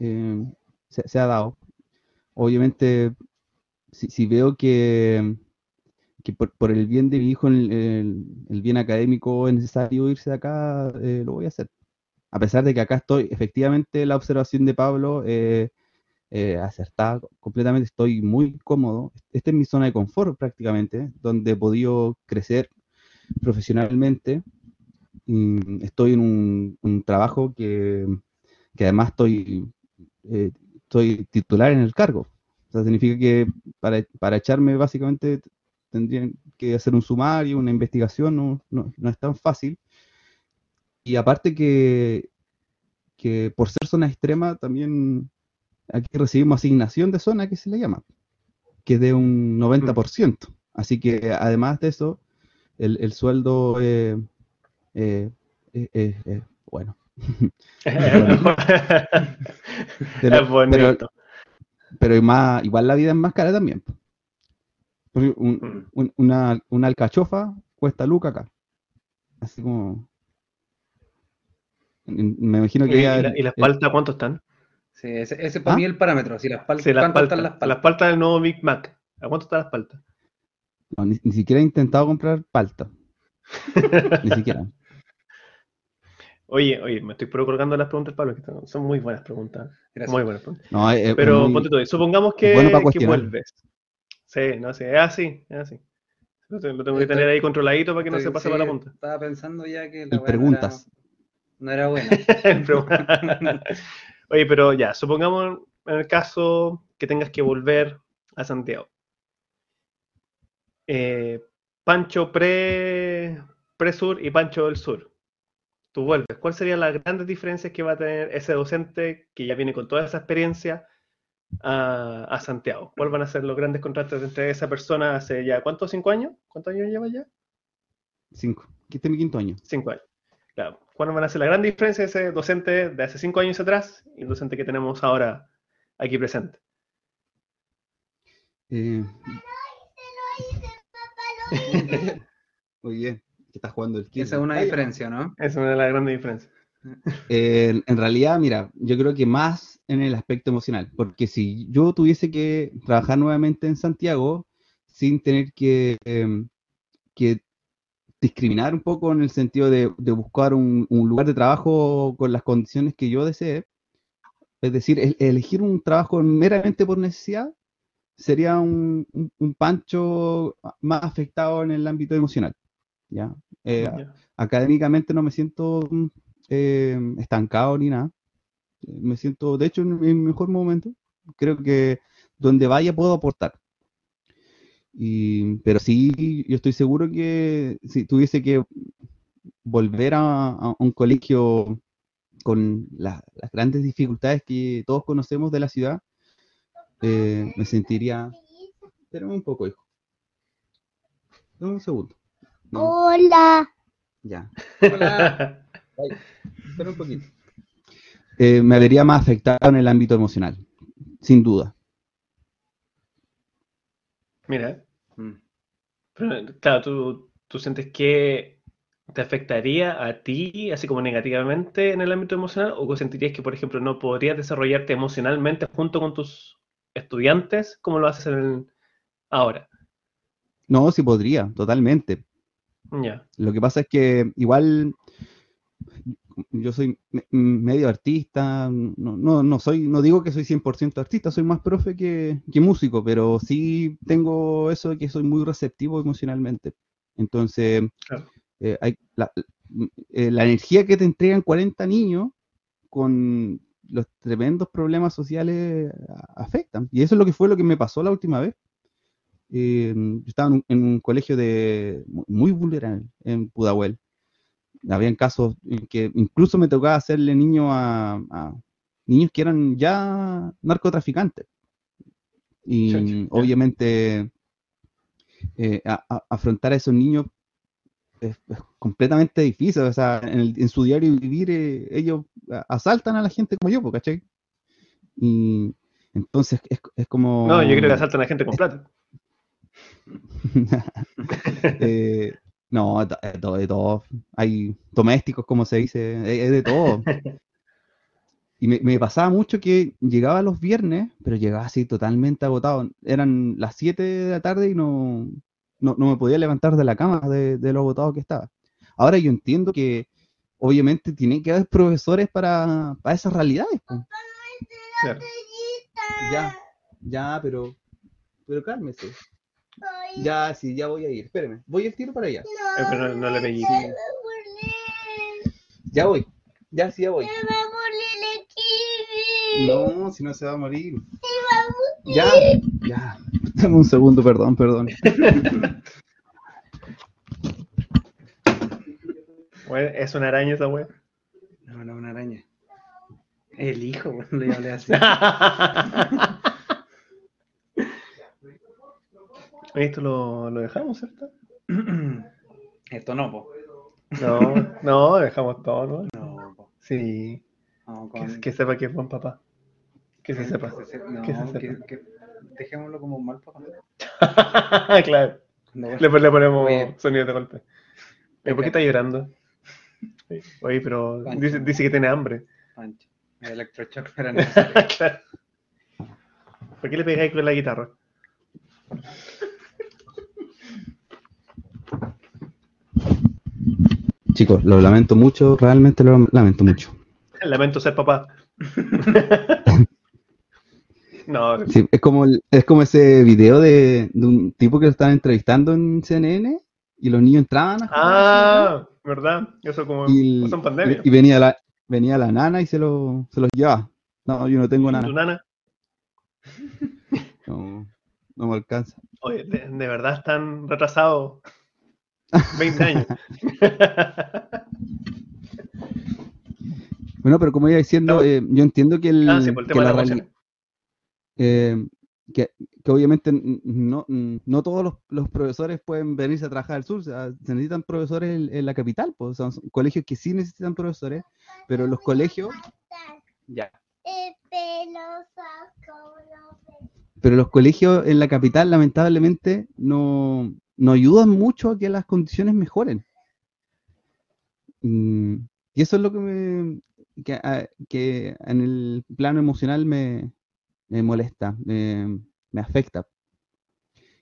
Eh, se, ha dado. Obviamente, si, veo que, que por, el bien de mi hijo, el, bien académico es necesario irse de acá, eh, lo voy a hacer. A pesar de que acá estoy, efectivamente la observación de Pablo eh, eh, acertada completamente, estoy muy cómodo. Esta es mi zona de confort prácticamente, donde he podido crecer profesionalmente. Y estoy en un, trabajo que, que, además estoy soy titular en el cargo. O sea, significa que para, echarme básicamente tendrían que hacer un sumario, una investigación, no, no, no es tan fácil. Y aparte que, que por ser zona extrema, también aquí recibimos asignación de zona, que se le llama, que es de un 90%. Así que además de eso, el, el sueldo, eh, eh, eh, eh, [LAUGHS] [LAUGHS] bueno. Pero- es bonito. Pero más, igual la vida es más cara también. Porque un- Mm. un- una, una alcachofa cuesta luca acá. Así como. Me imagino ¿Y, que y ya la- el- y las paltas cuánto están? Sí, ese, ese para ¿Ah? mí es el parámetro. Si las pal- Sí, las ¿Cuánto paltas, están las las paltas? paltas del nuevo Big Mac. ¿A cuánto están las paltas? no, ni, ni siquiera he intentado comprar palta. [LAUGHS] Ni siquiera. Oye, oye, me estoy puro colgando las preguntas, Pablo, que son- muy buenas preguntas. Gracias. Muy buenas preguntas. No, es- es Pero muy- ponte tú, supongamos que, bueno para que vuelves. Sí, no sé, es así, es así. Lo tengo, lo tengo que Estoy- tener ahí controladito para que no se pase sí, para la punta. Estaba pensando ya que Y la weá preguntas. No era, no era buena. [LAUGHS] Pero- Oye, pero ya, supongamos en el caso que tengas que volver a Santiago. Eh, Pancho pre, pre-sur y Pancho del sur. Tú vuelves. ¿Cuáles serían las grandes diferencias que va a tener ese docente que ya viene con toda esa experiencia a, a Santiago? ¿Cuáles van a ser los grandes contrastes entre esa persona hace ya, ¿cuántos? ¿Cinco años? ¿Cuántos años lleva ya? Cinco. Este es mi quinto año. Cinco años. Claro. ¿Cuáles van a ser la gran diferencia de ese docente de hace cinco años atrás y el docente que tenemos ahora aquí presente? Eh, [LAUGHS] Muy bien. Que estás jugando el Esa es una diferencia, ¿no? Esa es una de las grandes diferencias. Eh, en realidad, mira, yo creo que más en el aspecto emocional, porque si yo tuviese que trabajar nuevamente en Santiago sin tener que, em, que discriminar un poco en el sentido de, de buscar un, un lugar de trabajo con las condiciones que yo desee, es decir, el- elegir un trabajo meramente por necesidad, sería un, un- un pancho más afectado en el ámbito emocional. ¿ya? Eh, Ya. académicamente no me siento eh, estancado ni nada. Me siento, de hecho, en en mi mejor momento. Creo que donde vaya puedo aportar. Y, pero sí, yo estoy seguro que si tuviese que volver a, a un colegio con la- las grandes dificultades que todos conocemos de la ciudad, eh, me sentiría... Espérame un poco, hijo. Dame un segundo. No, Hola. ya. Hola. [LAUGHS] Espera un poquito. Eh, me vería más afectado en el ámbito emocional, sin duda. Mira, Mm. pero, claro, tú, tú sientes que te afectaría a ti, así como negativamente en el ámbito emocional, o que sentirías que, por ejemplo, no podrías desarrollarte emocionalmente junto con tus estudiantes como lo haces en el- ahora. No, sí podría, totalmente. Ya. Lo que pasa es que igual yo soy me- medio artista, no, no, no soy, no digo que soy 100% artista, soy más profe que, que músico, pero sí tengo eso de que soy muy receptivo emocionalmente. Entonces, Claro. eh, hay, la, eh, la energía que te entregan 40 niños con los tremendos problemas sociales afectan. Y eso es lo que fue lo que me pasó la última vez. Eh, yo estaba en un, en un colegio de mu- muy vulnerable en Pudahuel. Habían casos en que incluso me tocaba hacerle niño a, a niños que eran ya narcotraficantes. Y obviamente eh, a- a- afrontar a esos niños es, es completamente difícil. O sea, en, el- en su diario vivir, eh, ellos asaltan a la gente como yo, ¿cachai? Y entonces es, es como. No, yo creo que asaltan a gente con plata. [LAUGHS] Eh, no, de de todo, de todo. Hay domésticos, como se dice, es es de todo. Y me, me pasaba mucho que llegaba los viernes, pero llegaba así totalmente agotado. Eran las 7 de la tarde y no, no, no me podía levantar de la cama de, de lo agotado que estaba. Ahora yo entiendo que obviamente tiene que haber profesores para, para esas realidades. Claro. Ya, ya, pero, pero cálmese. Ya, sí, ya voy a ir. Espéreme, voy el tiro para allá. Eh, pero no, no le pegué. Ya voy. Ya, sí, ya voy. Me va a morir el kiwi. No, si no se va a morir. Ya, ya. Dame un segundo, perdón, perdón. Es una araña esa weón. No, no, una araña. El hijo, weón, le hablé así. [LAUGHS] Esto lo, lo dejamos, ¿cierto? [CLEARS THROAT] Esto no, po. No, no, dejamos todo, ¿no? No, po. Sí. No, Que, con... que sepa que es buen papá. Que se sepa. Que se- No, Que se sepa. que- que- dejémoslo como un mal papá. [LAUGHS] claro. Cuando- Le, le ponemos Oye. sonido de golpe. ¿Por qué está llorando? Oye, pero Pancho. dice, dice que tiene hambre. Pancho, el electroshock [LAUGHS] era necesario. Claro. ¿Por qué le pegáis con la guitarra? Chicos, lo lamento mucho, realmente lo lamento mucho. [LAUGHS] Lamento ser papá. No, Sí, es como el- es como ese video de, de un tipo que lo estaban entrevistando en CNN y los niños entraban a ah, ¿verdad? Eso como y, pasó en pandemia. y venía la venía la nana y se, lo, se los llevaba. No, yo no tengo ¿Tu nana. nana? No, no me alcanza. Oye, de, de verdad están retrasados 20 años. [LAUGHS] Bueno, pero como iba diciendo, No. eh, yo entiendo que, el, ah, sí, el que la reali-. Eh, que, que obviamente no, no todos los, los profesores pueden venirse a trabajar al sur, o sea, se necesitan profesores en, en la capital, pues, o sea, son colegios que sí necesitan profesores, pero los colegios, ya, pero los colegios en la capital lamentablemente no, no ayudan mucho a que las condiciones mejoren. Mm, Y eso es lo que me que, a- que en el plano emocional me, me molesta, me, me afecta.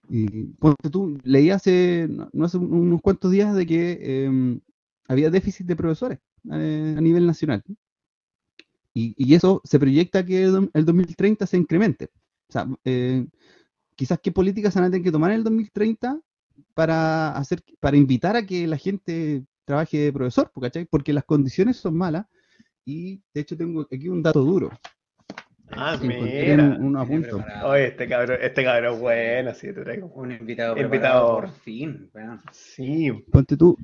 Y ponte tú, leí hace, no hace unos cuantos días de que em, había déficit de profesores eh, a nivel nacional. Y, y eso se proyecta que el, el 2030 se incremente. O sea, eh, quizás qué políticas se van a tener que tomar en el 2030 para hacer, para invitar a que la gente trabaje de profesor, ¿cachai? Porque las condiciones son malas y de hecho tengo aquí un dato duro. Ah, mira. un, un apunto. preparado. Oye, este cabrón, este cabrón es bueno, sí, te traigo. Un invitado Invitado. por fin. Sí, Ponte tú,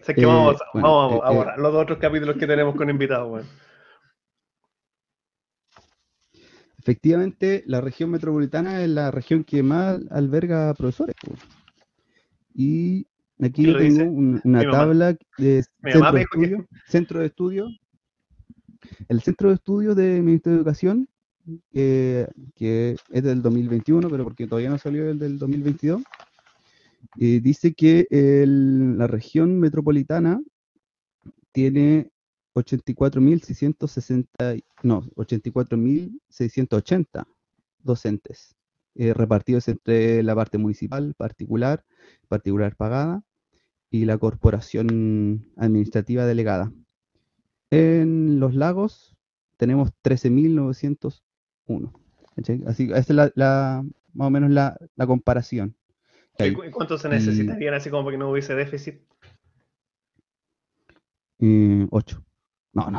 o sea que Eh, vamos, bueno, vamos eh, a eh. borrar los otros capítulos que tenemos con invitados, efectivamente la región metropolitana es la región que más alberga profesores. Y aquí ¿Quién yo lo tengo dice? una tabla de centro de estudio, centro de estudio. El centro de estudio del Ministerio de Educación, eh, que es del 2021, pero porque todavía no salió el del 2022, eh, dice que el- la región metropolitana tiene 84.660, no, 84.680 docentes eh, repartidos entre la parte municipal, particular, particular pagada y la corporación administrativa delegada. En los lagos tenemos 13.901. ¿cachai? Así, esa es la, la- más o menos la, la comparación. ¿Y cuántos se Y- necesitarían así como para que no hubiese déficit? Eh, ocho. No, no.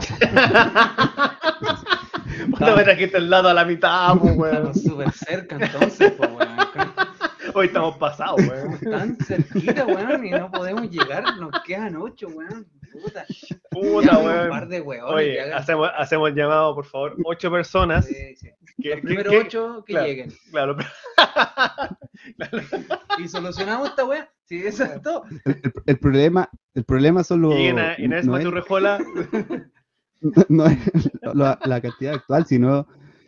Puta, [LAUGHS] me trajiste el lado a la mitad, pues, weón. Súper cerca entonces, po, weón. Hoy estamos pasados, weón. Tan cerquita, weón, y no podemos llegar. Nos quedan ocho, weón. Puta. Puta, Llamen un par weón. de weones Oye, hagan- hacemos, hacemos el llamado, por favor, ocho personas. Sí, sí. que- Los que- primeros que- ocho que claro. lleguen. Claro, [LAUGHS] Y solocionamos esta weá. Sí, eso es todo. El, el- el problema, el problema son los. a Inés no es- Maturrejola. [LAUGHS] no es la, la cantidad actual, sino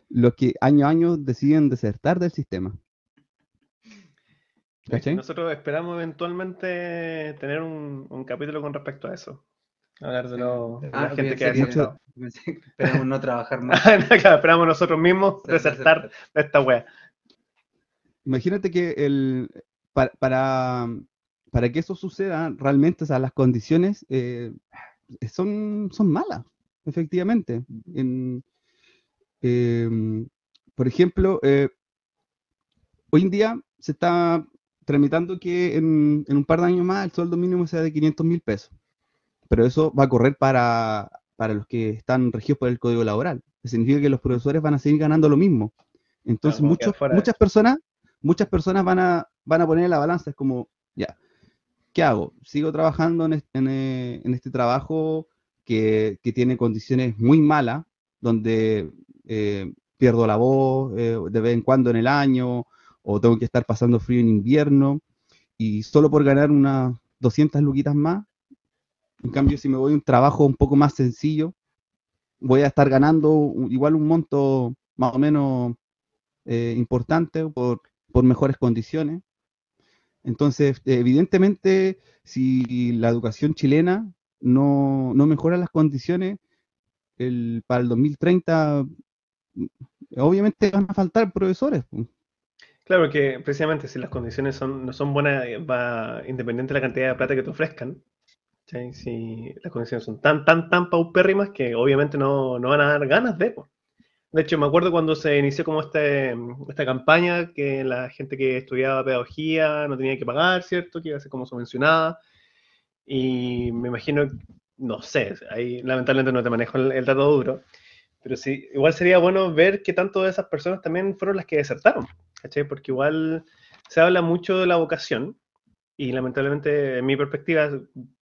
los que año a año deciden desertar del sistema. ¿Cachai? Nosotros esperamos eventualmente tener un, un capítulo con respecto a eso. Hablar de, lo- de la Ah, gente que ha que- que [LAUGHS] Esperamos no trabajar más. [LAUGHS] Claro, esperamos nosotros mismos [LAUGHS] desertar de esta wea. Imagínate que el, para, para, para que eso suceda, realmente, o sea, las condiciones eh, son, son malas, efectivamente. En, em, por ejemplo, eh, hoy en día se está tramitando que en, en un par de años más el sueldo mínimo sea de 500 mil pesos. Pero eso va a correr para, para los que están regidos por el Código Laboral. Significa que los profesores van a seguir ganando lo mismo. Entonces muchos, muchas personas, muchas personas van a, van a poner en la balanza, es como, ya, ¿qué hago? ¿Sigo trabajando en, est- en, eh, en este trabajo que, que tiene condiciones muy malas, donde eh, pierdo la voz eh, de vez en cuando en el año, o tengo que estar pasando frío en invierno, y solo por ganar unas 200 luquitas más? En cambio, si me voy a un trabajo un poco más sencillo, voy a estar ganando igual un monto más o menos eh, importante por, mejores condiciones. Entonces, evidentemente, si la educación chilena no, no mejora las condiciones, para el 2030, mm, obviamente van a faltar profesores. Claro que precisamente si las condiciones son, no son buenas, eh, va independiente de la cantidad de plata que te ofrezcan. Si las condiciones son tan, tan, tan paupérrimas que obviamente no, no van a dar ganas de. po. De hecho, me acuerdo cuando se inició como este, esta campaña que la gente que estudiaba pedagogía no tenía que pagar, ¿cierto? Que iba a ser como subvencionada. Y me imagino, no sé, ahí lamentablemente no te manejo el, el dato duro, pero sí, igual sería bueno ver qué tanto de esas personas también fueron las que desertaron, ¿cachai? Porque igual se habla mucho de la vocación y lamentablemente, en mi perspectiva,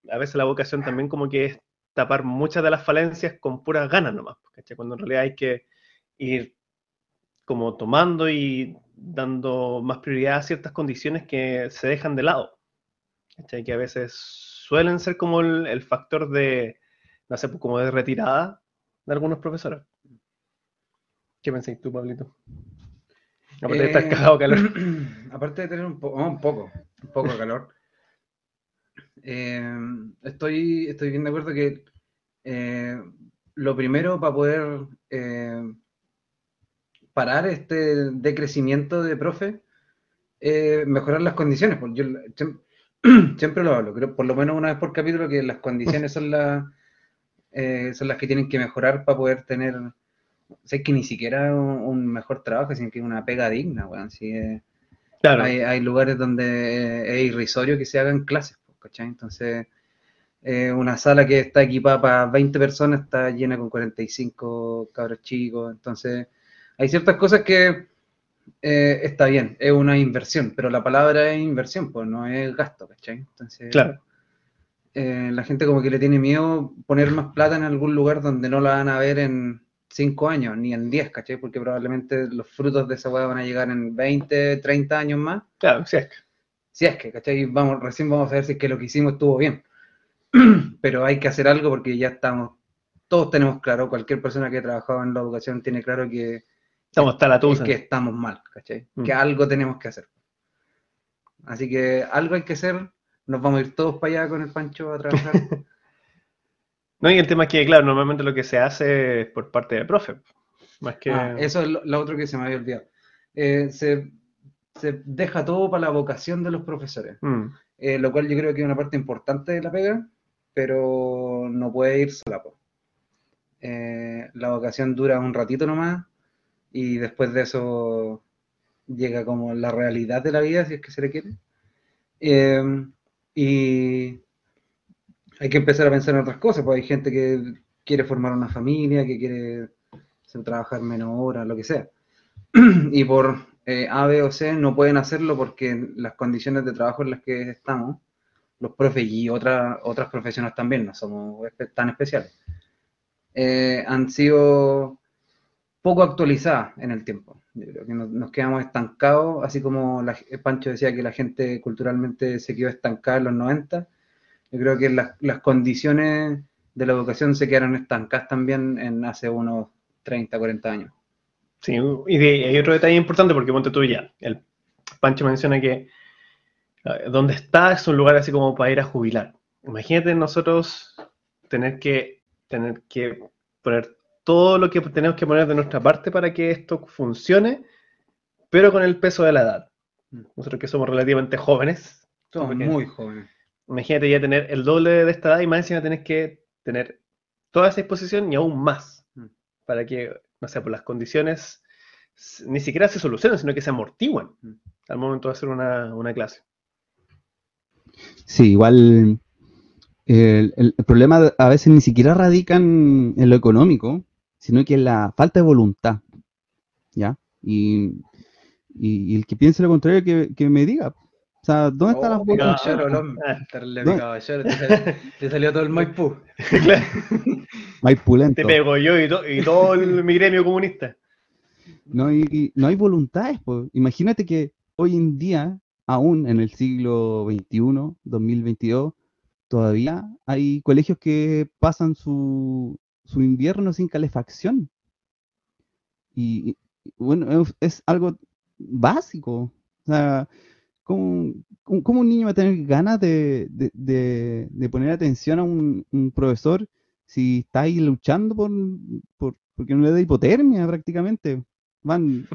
a veces la vocación también como que es tapar muchas de las falencias con puras ganas nomás, ¿cachai? Cuando en realidad hay que ir como tomando y dando más prioridad a ciertas condiciones que se dejan de lado. ¿cachai? Que a veces suelen ser como el, el factor de, no sé, pues, como de retirada de algunos profesores. ¿Qué pensáis tú, Pablito? Aparte de estar Eh, cagado de calor. [CLEARS THROAT] Aparte de tener un, po- oh, un poco, un poco de calor. eh, estoy, estoy bien de acuerdo que eh, lo primero para poder eh, parar este decrecimiento de profe, eh, mejorar las condiciones. Porque yo siem- [CLEARS THROAT] siempre lo hablo, creo por lo menos una vez por capítulo que las condiciones son eh, son las que tienen que mejorar para poder tener, sé que ni siquiera un, un mejor trabajo, sino que una pega digna, weón. Si, eh, Claro, hay, hay lugares donde es irrisorio que se hagan clases, ¿cachai? Entonces, eh, una sala que está equipada para 20 personas está llena con 45 cabros chicos, entonces hay ciertas cosas que eh, está bien, es una inversión, pero la palabra es inversión, pues no es gasto, ¿cachai? Entonces, claro. eh, la gente como que le tiene miedo poner más plata en algún lugar donde no la van a ver en 5 años, ni en 10, ¿cachai? Porque probablemente los frutos de esa hueá van a llegar en 20, 30 años más. Claro, sí es que. Si es que, ¿cachai? Vamos, recién vamos a ver si es que lo que hicimos estuvo bien. [CLEARS THROAT] Pero hay que hacer algo porque ya estamos, todos tenemos claro, cualquier persona que ha trabajado en la educación tiene claro que, Estamos hasta la tusa. que estamos mal, ¿cachai? Mm. Que algo tenemos que hacer. Así que algo hay que hacer, nos vamos a ir todos para allá con el Pancho a trabajar. [LAUGHS] No, y el tema es que, claro, normalmente lo que se hace es por parte del profe. Más que. Ah, eso es lo, lo otro que se me había olvidado. Eh, se, se deja todo para la vocación de los profesores. Mm, eh, lo cual yo creo que es una parte importante de la pega, pero no puede ir sola. Eh, la vocación dura un ratito nomás y después de eso llega como la realidad de la vida, si es que se le quiere. Eh, y hay que empezar a pensar en otras cosas, pues hay gente que quiere formar una familia, que quiere trabajar menos horas, lo que sea. [CLEARS THROAT] y por eh, A, B o C no pueden hacerlo porque las condiciones de trabajo en las que estamos, los profes y otras otras profesiones también, no somos tan especiales, eh, han sido poco actualizadas en el tiempo. Yo creo que nos, nos quedamos estancados, así como la- Pancho decía que la gente culturalmente se quedó estancada en los 90. Yo creo que las, las condiciones de la educación se quedaron estancadas también en hace unos 30, 40 años. Sí, y de- hay otro detalle importante porque ponte tú ya. El Pancho menciona que donde está es un lugar así como para ir a jubilar. Imagínate nosotros tener que tener que poner todo lo que tenemos que poner de nuestra parte para que esto funcione, pero con el peso de la edad. Nosotros que somos relativamente jóvenes, Somos muy jóvenes. Imagínate ya tener el doble de esta edad y más encima tenés que tener toda esa disposición y aún más Mm. para que, no sé, por las condiciones ni siquiera se solucionen, sino que se amortiguan Mm. al momento de hacer una, una clase. Sí, igual el, el- el problema a veces ni siquiera radica en, en lo económico, sino que en la falta de voluntad, ¿ya? Y, y- y el que piense lo contrario, que, que me diga. O sea, ¿dónde están las Oh, bolas? caballero, el hombre. Terrible No. caballero, te salió, te salió todo el Maipú. [LAUGHS] Claro, Hay pulento. te pego yo y, to- y todo el- mi gremio comunista. No hay, no hay voluntades. pues. Imagínate que hoy en día, aún en el siglo XXI, 2022, todavía hay colegios que pasan su, su invierno sin calefacción. Y, y, bueno, es, es algo básico. O sea, ¿cómo, un niño va a tener ganas de, de- de- de poner atención a un, un profesor si está ahí luchando por, por, porque no le da hipotermia prácticamente? Van,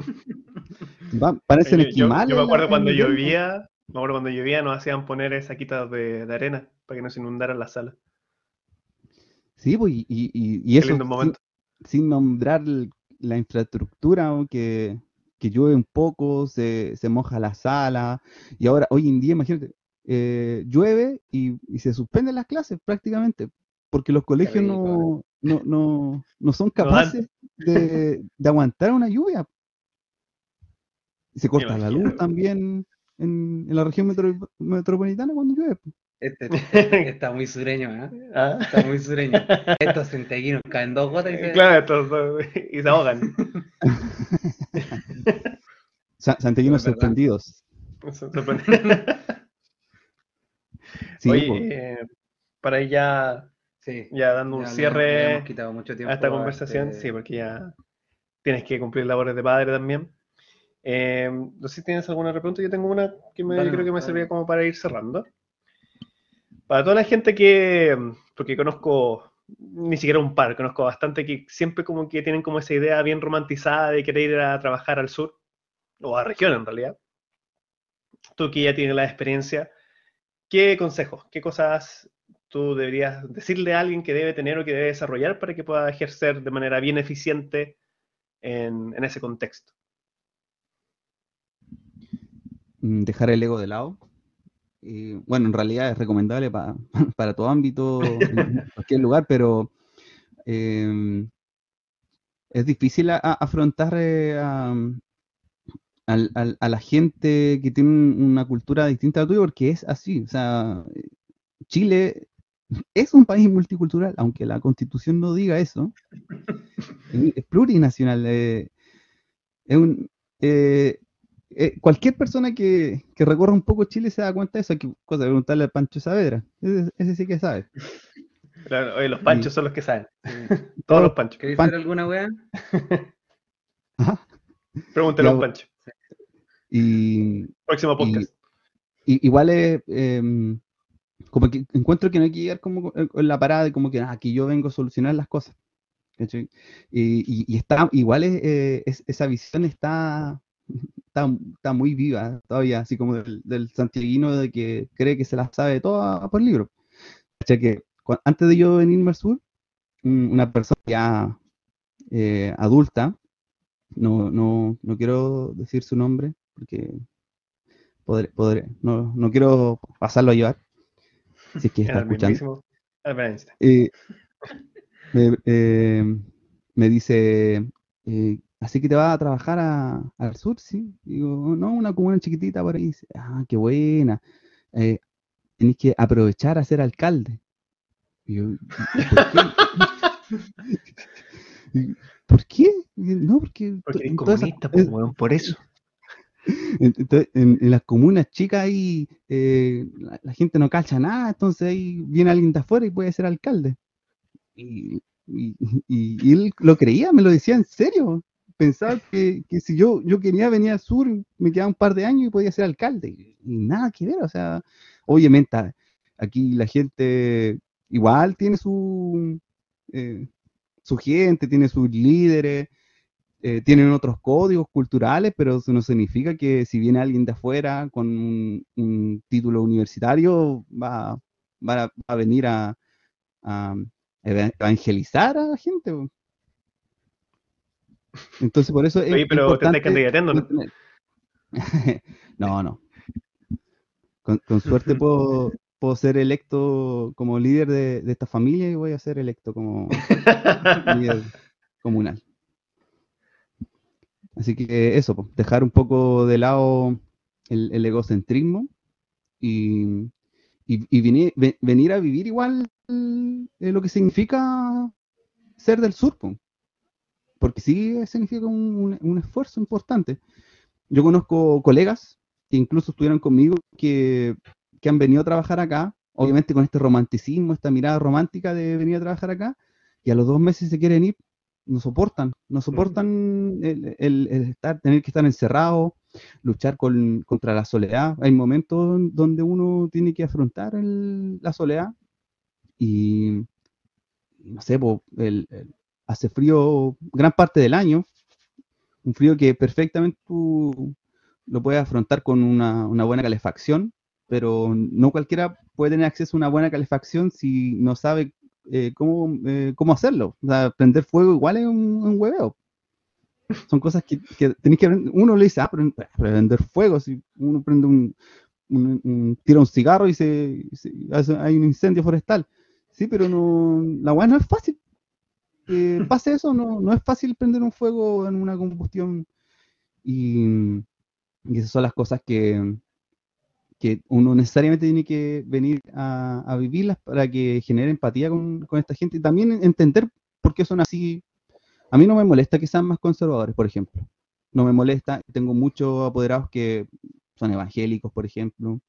van [LAUGHS] parecen yo- esquimales. yo me la- acuerdo cuando llovía, me acuerdo cuando llovía nos hacían poner saquitas de, de arena para que no se inundaran las salas. Sí, pues, y, y, y- eso sin, sin nombrar la infraestructura, que, que llueve un poco, se, se moja la sala, y ahora, hoy en día, imagínate, eh, llueve y, y se suspenden las clases prácticamente, porque los colegios no, no, no, no son capaces de, de aguantar una lluvia. Se corta la luz también en, en la región metro- metropolitana cuando llueve. Este, este [LAUGHS] está muy sureño, ¿eh? Ah, Está muy sureño. [LAUGHS] Estos centellinos caen dos gotas y se... Claro, estos- y se ahogan. [LAUGHS] Sa- Santellinos sorprendidos. Sorprende. [LAUGHS] Sí, Oye, eh, para ir ya, Sí. ya dando un Ya le- le cierre hemos quitado mucho tiempo a esta a conversación, este- sí, porque ya tienes que cumplir labores de padre también. Eh, no sé si tienes alguna pregunta, yo tengo una que me, Dale, creo que me dale. serviría como para ir cerrando. Para toda la gente que, porque conozco ni siquiera un par, conozco bastante que siempre como que tienen como esa idea bien romantizada de querer ir a trabajar al sur, o a región en realidad. Tú que ya tienes la experiencia, ¿qué consejos, qué cosas tú deberías decirle a alguien que debe tener o que debe desarrollar para que pueda ejercer de manera bien eficiente en, en ese contexto? mm, dejar el ego de lado. Y, bueno, en realidad es recomendable pa- [LAUGHS] para todo ámbito, en cualquier lugar, pero eh, es difícil afrontar eh, a, a la gente que tiene un- una cultura distinta a tuya porque es así. O sea, Chile es un país multicultural, aunque la constitución no diga eso. Es es plurinacional. eh, es un, eh, eh, cualquier persona que, que recorra un poco Chile se da cuenta de eso. Hay que cosa, preguntarle a Pancho Saavedra. Ese, ese sí que sabe. Claro, oye, los panchos son los que saben. Sí. [LAUGHS] Todos los panchos. ¿Queréis Pan- hacer alguna weá? [LAUGHS] Ajá. Pregúntale a un pancho. Y, Próximo podcast. y- igual es em, como que encuentro que no hay que llegar como con con la parada de como que "Ah, aquí yo vengo a solucionar las cosas. ¿cachai? Y, y- y está, igual es, eh, es- esa visión está, está, está muy viva todavía, así como del, del santiaguino de que cree que se las sabe todas por libro. ¿Cachai? Que cua- antes de yo venirme al sur, un- una persona ya eh, adulta, no, no, no quiero decir su nombre porque podré, podré- no, no quiero pasarlo a llevar, si es que está escuchando. Eh, [LAUGHS] me, eh, me dice, eh, así que te vas a trabajar a- al sur, ¿sí? Digo, no, una comuna chiquitita por ahí. Dice, ah, qué buena. Eh, tenés que aprovechar a ser alcalde. Y yo, "¿Y por qué? [LAUGHS] ¿Por qué? No, porque, Porque eres comunista, pues, weón, por eso. [LAUGHS] en, entonces, en- en las comunas chicas ahí eh, la, la gente no cacha nada, entonces ahí viene alguien de afuera y puede ser alcalde. Y, y- y- y él lo creía, me lo decía en serio. Pensaba que, que si yo, yo quería venir al sur, me quedaba un par de años y podía ser alcalde. Y, nada que ver, o sea, obviamente aquí la gente igual tiene su, eh, su gente, tiene sus líderes, eh, tienen otros códigos culturales, pero eso no significa que si viene alguien de afuera con un, título universitario va, va a, venir a, a eva- evangelizar a la gente. Entonces, por eso es Oye, pero te estás importante candidateando, ¿no? no, [LAUGHS] no. Con, con suerte [LAUGHS] puedo, puedo ser electo como líder de, de esta familia y voy a ser electo como [LAUGHS] líder comunal. Así que eso, po, dejar un poco de lado el, el egocentrismo y, y, y venir, ve- venir a vivir igual eh, lo que significa ser del sur, po. Porque sí significa un, un- un esfuerzo importante. Yo conozco colegas que incluso estuvieron conmigo que, que han venido a trabajar acá, obviamente con este romanticismo, esta mirada romántica de venir a trabajar acá, y a los dos meses se quieren ir, no soportan, no soportan el, el- el estar, tener que estar encerrado, luchar con- contra la soledad. Hay momentos donde uno tiene que afrontar el- la soledad y, no sé, po, el- el- hace frío gran parte del año, un frío que perfectamente tú lo puedes afrontar con una, buena calefacción, pero no cualquiera puede tener acceso a una buena calefacción si no sabe eh, cómo, eh, cómo hacerlo. O sea, prender fuego igual es un, un hueveo. Son cosas que, que que. Uno le dice, ah, prender fuego, si uno prende un, tira un cigarro y se, hay un incendio forestal. Sí, pero no, la weá no es fácil. Pase eso, no, no es fácil prender un fuego en una combustión. Y, esas son las cosas que, que uno necesariamente tiene que venir a, a vivirlas para que genere empatía con, con esta gente y también entender por qué son así. A mí no me molesta que sean más conservadores, por ejemplo. No me molesta. Tengo muchos apoderados que son evangélicos, por ejemplo.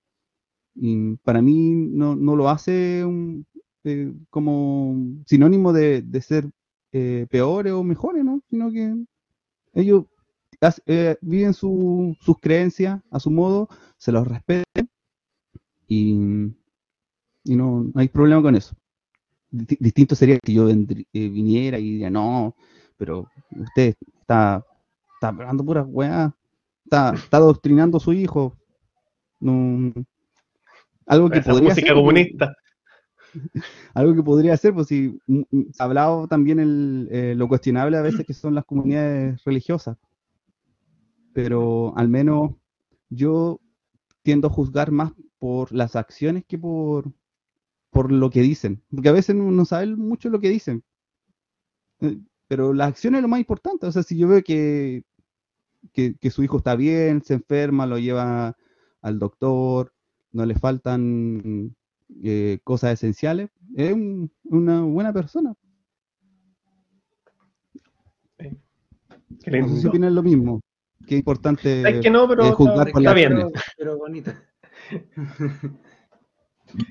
Y para mí no, no lo hace un- eh, como sinónimo de, de ser eh, peores o mejores, ¿no? Sino que ellos eh, viven su- sus creencias a su modo, se los respeten y, y no, no hay problema con eso. Disti- Distinto sería que yo vendrí- eh, viniera y diría, no, pero usted está, está hablando pura weá, está, está adoctrinando a su hijo. No, algo que Esa podría música ser, comunista. [LAUGHS] algo que podría ser, pues si mm, mm, ha hablado también eh, lo cuestionable a veces que son las comunidades religiosas, pero al menos yo tiendo a juzgar más por las acciones que por, por lo que dicen, porque a veces no, saben mucho lo que dicen, Eh, pero las acciones es lo más importante, o sea, si yo veo que, que su hijo está bien, se enferma, lo lleva al doctor, no le faltan eh, cosas esenciales, es un- una buena persona. Qué No sé si opinan lo mismo. Qué importante Es que no, pero eh, juzgar está, por está las bien. Pero bonito. [LAUGHS]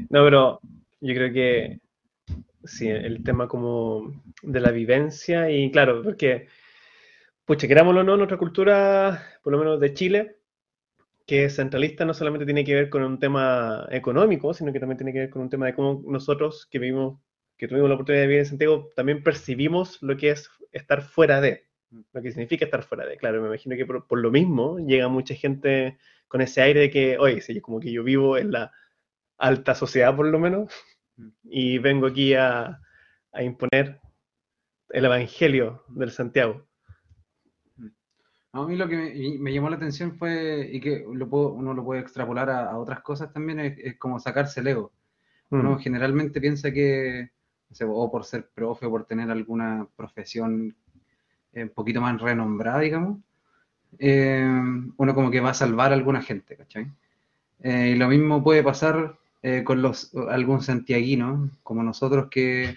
No, pero yo creo que sí, el tema como de la vivencia y claro, porque, pucha, querámoslo o no, nuestra cultura, por lo menos de Chile, que es centralista, no solamente tiene que ver con un tema económico, sino que también tiene que ver con un tema de cómo nosotros que vivimos, que tuvimos la oportunidad de vivir en Santiago, también percibimos lo que es estar fuera de, lo que significa estar fuera de. Claro, me imagino que por, por lo mismo llega mucha gente con ese aire de que, oye, sí, como que yo vivo en la alta sociedad por lo menos, y vengo aquí a, a imponer el evangelio del Santiago. A mí lo que me, llamó la atención fue, y que lo puedo- uno lo puede extrapolar a, a otras cosas también, es, es como sacarse el ego. Uno Mm. generalmente piensa que, no sé, o por ser profe, o por tener alguna profesión eh, un poquito más renombrada, digamos, eh, uno como que va a salvar a alguna gente, ¿cachai? Eh, y lo mismo puede pasar con los, algún santiaguino, como nosotros, que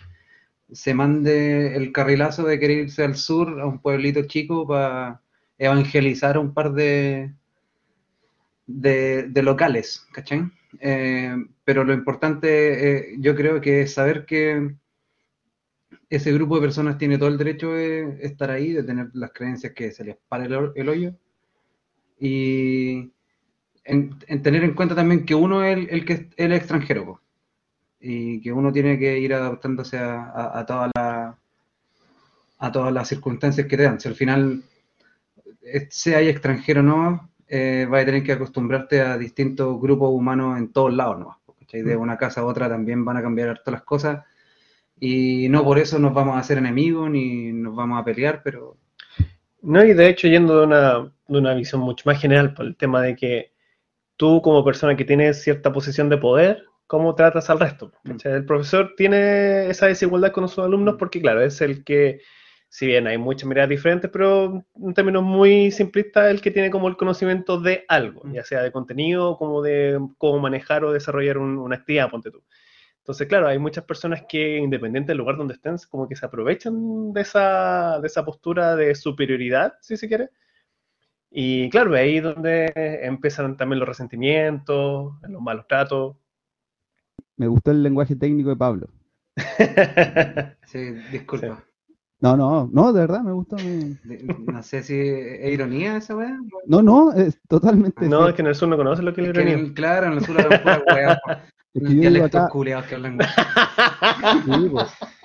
se mande el carrilazo de querer irse al sur, a un pueblito chico, para evangelizar a un par de, de, locales, ¿cachai? Eh, pero lo importante, eh, yo creo que es saber que ese grupo de personas tiene todo el derecho de estar ahí, de tener las creencias que se les pare el, el hoyo, y en, en tener en cuenta también que uno es el, que es el extranjero, y que uno tiene que ir adaptándose a, a, a toda la- a todas las circunstancias que te dan. Si al final, sea ahí extranjero o no, eh, vas a tener que acostumbrarte a distintos grupos humanos en todos lados, ¿no? ¿Cachai? De una casa a otra también van a cambiar todas las cosas. Y no por eso nos vamos a hacer enemigos ni nos vamos a pelear, pero No, y de hecho, yendo de una, de una visión mucho más general, por el tema de que tú, como persona que tienes cierta posición de poder, ¿cómo tratas al resto? ¿cachai? El profesor tiene esa desigualdad con sus alumnos porque, claro, es el que si bien hay muchas miradas diferentes, pero en términos muy simplistas, el que tiene como el conocimiento de algo, Mm. ya sea de contenido, como de cómo manejar o desarrollar un- una actividad, ponte tú. Entonces, claro, hay muchas personas que, independiente del lugar donde estén, como que se aprovechan de esa, de esa postura de superioridad, si se quiere. Y claro, ahí es donde empiezan también los resentimientos, los malos tratos. Me gustó el lenguaje técnico de Pablo. [LAUGHS] Sí, disculpa. No, no, no, de verdad me gustó. me- No sé si es ironía esa weá. No, no, es totalmente. No, es que en el sur no conocen lo que es Es la que en ironía. el- claro, en el sur hablan pura weá. Es que yo digo acá, que hablan. yo digo,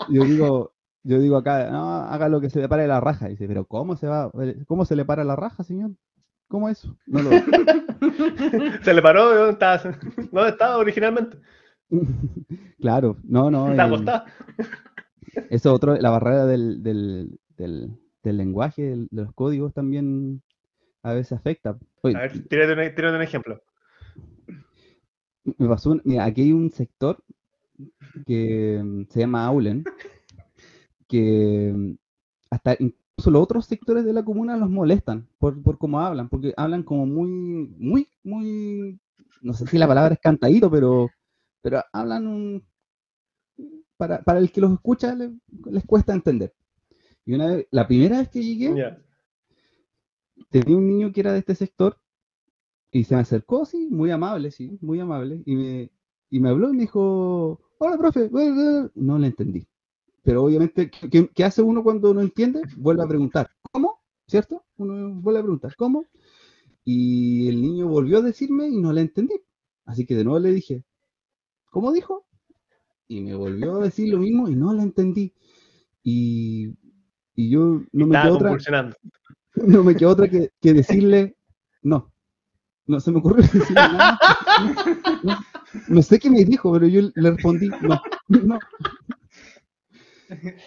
yo digo, yo digo acá, no, haga lo que se le pare la raja. Dice, pero ¿cómo se va? ¿Cómo se le para la raja, señor? ¿Cómo eso? No lo. [LAUGHS] Se le paró de dónde estaba, dónde estaba originalmente. [LAUGHS] Claro, no, no. Eh, acostado. Eso otro, la barrera del, del, del, del lenguaje, de los códigos también a veces afecta. Oye, A ver, tírate un, tírate un ejemplo. me pasó, un- mira, aquí hay un sector que se llama Aulen, que hasta incluso los otros sectores de la comuna los molestan por, por cómo hablan, porque hablan como muy, muy, muy, no sé si la palabra es cantadito, pero, pero hablan un, para, para el que los escucha le- les cuesta entender. Y una vez, la primera vez que llegué, tenía un niño que era de este sector y se me acercó, sí, muy amable, sí, muy amable, y me, y me habló y me dijo, hola, profe, bla, bla, bla". no le entendí. Pero obviamente, ¿qué, qué- qué hace uno cuando no entiende? Vuelve a preguntar, ¿cómo? ¿Cierto? Uno vuelve a preguntar, ¿cómo? Y el niño volvió a decirme y no le entendí. Así que de nuevo le dije, ¿cómo dijo? Y me volvió a decir lo mismo y no le entendí. Y, y yo no me quedó otra [LAUGHS] no me quedó otra que, que decirle no. No se me ocurrió [LAUGHS] decirle nada. No, no sé qué me dijo, pero yo le respondí no. no.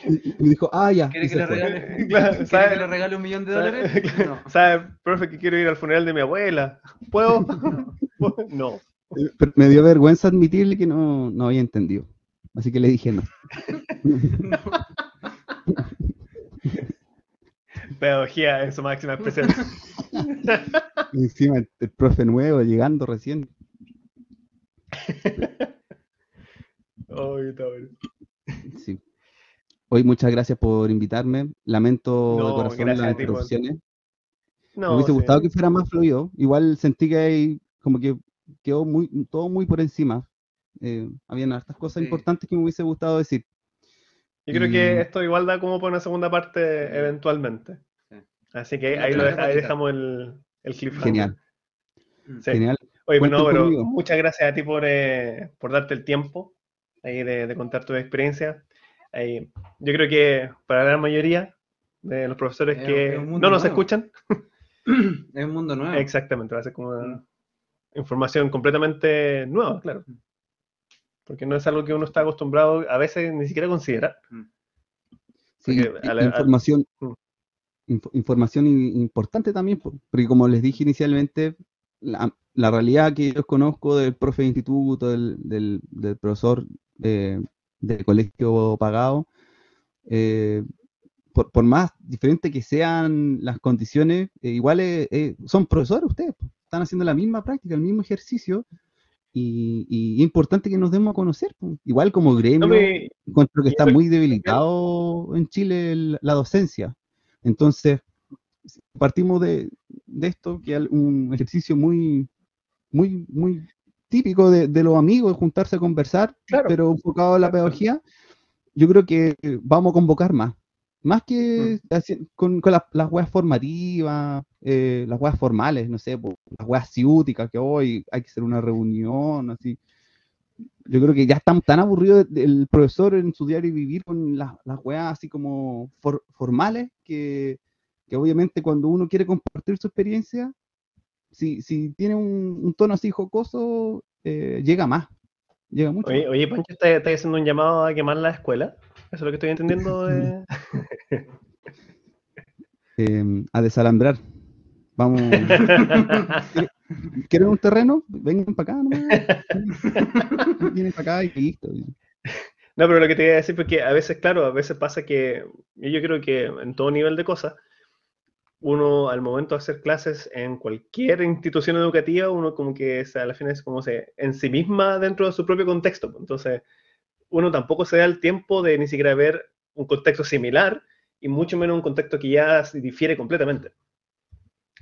Y, me dijo, ah, ya. ¿Quiere que le regale, [LAUGHS] Claro, ¿quiere ¿sabe? que le regale un millón de ¿Sabe? dólares? No. ¿Sabe, profe, que quiero ir al funeral de mi abuela? ¿Puedo? No. Eh, Pero me dio vergüenza admitirle que no, no había entendido. Así que le dije no. [LAUGHS] Pedagogía en su máxima expresión. [LAUGHS] Y encima el, el profe nuevo llegando recién. Ay, está bueno. Sí. Hoy muchas gracias por invitarme. Lamento No, de corazón las interrupciones. No, Me hubiese sí. gustado que fuera más fluido. Igual sentí que hay, como que quedó muy, todo muy por encima. Eh, habían hartas cosas Sí. importantes que me hubiese gustado decir. Yo creo Y- que esto igual da como para una segunda parte eventualmente. Sí. Así que ahí, lo deja- ahí dejamos el, el cliffhanger. Genial, Sí. genial. Oye, no, pero conmigo. muchas gracias a ti por, eh, por darte el tiempo ahí de, de contar tu experiencia. Ahí, yo creo que para la mayoría de los profesores Es- que es no nos nuevo. escuchan, [CLEARS THROAT] Es un mundo nuevo. exactamente, va a ser como una Mm. información completamente nueva, claro. Porque no es algo que uno está acostumbrado a veces ni siquiera a considerar. Sí, Porque i- a la- información, Mm. inf- información i- importante también, po- porque como les dije inicialmente, la, la realidad que yo conozco del profe de instituto, del, del, del profesor eh, del colegio pagado, eh, por, por más diferentes que sean las condiciones, eh, igual eh, eh, son profesores ustedes, están haciendo la misma práctica, el mismo ejercicio, y, y es importante que nos demos a conocer, igual como gremio. No me- encuentro que está muy debilitado en Chile el- la docencia. Entonces, partimos de, de esto, que es un ejercicio muy, muy, muy típico de, de los amigos, juntarse a conversar, Claro. pero enfocado en la pedagogía, yo creo que vamos a convocar más. Más que Mm. con, con las, las weas formativas, eh, las weas formales, no sé, po, las weas ciúticas, que hoy hay que hacer una reunión, así yo creo que ya estamos tan aburridos del profesor en su diario vivir con las, las weas así como for- formales que, que obviamente cuando uno quiere compartir su experiencia, si, si tiene un, un tono así jocoso, eh, llega más, llega mucho. Oye, oye, Pancho, ¿estás estás haciendo un llamado a quemar la escuela? Eso es lo que estoy entendiendo de... [LAUGHS] Eh, a desalambrar. Vamos. [LAUGHS] ¿Quieren un terreno? Vengan para acá nomás. [LAUGHS] Vienen para acá y listo. No, pero lo que te iba a decir, porque a veces, claro, a veces pasa que, yo creo que en todo nivel de cosas, uno al momento de hacer clases en cualquier institución educativa, uno como que a la fin es como se en sí misma dentro de su propio contexto. pues. Entonces, uno tampoco se da el tiempo de ni siquiera ver un contexto similar y mucho menos un contexto que ya difiere completamente.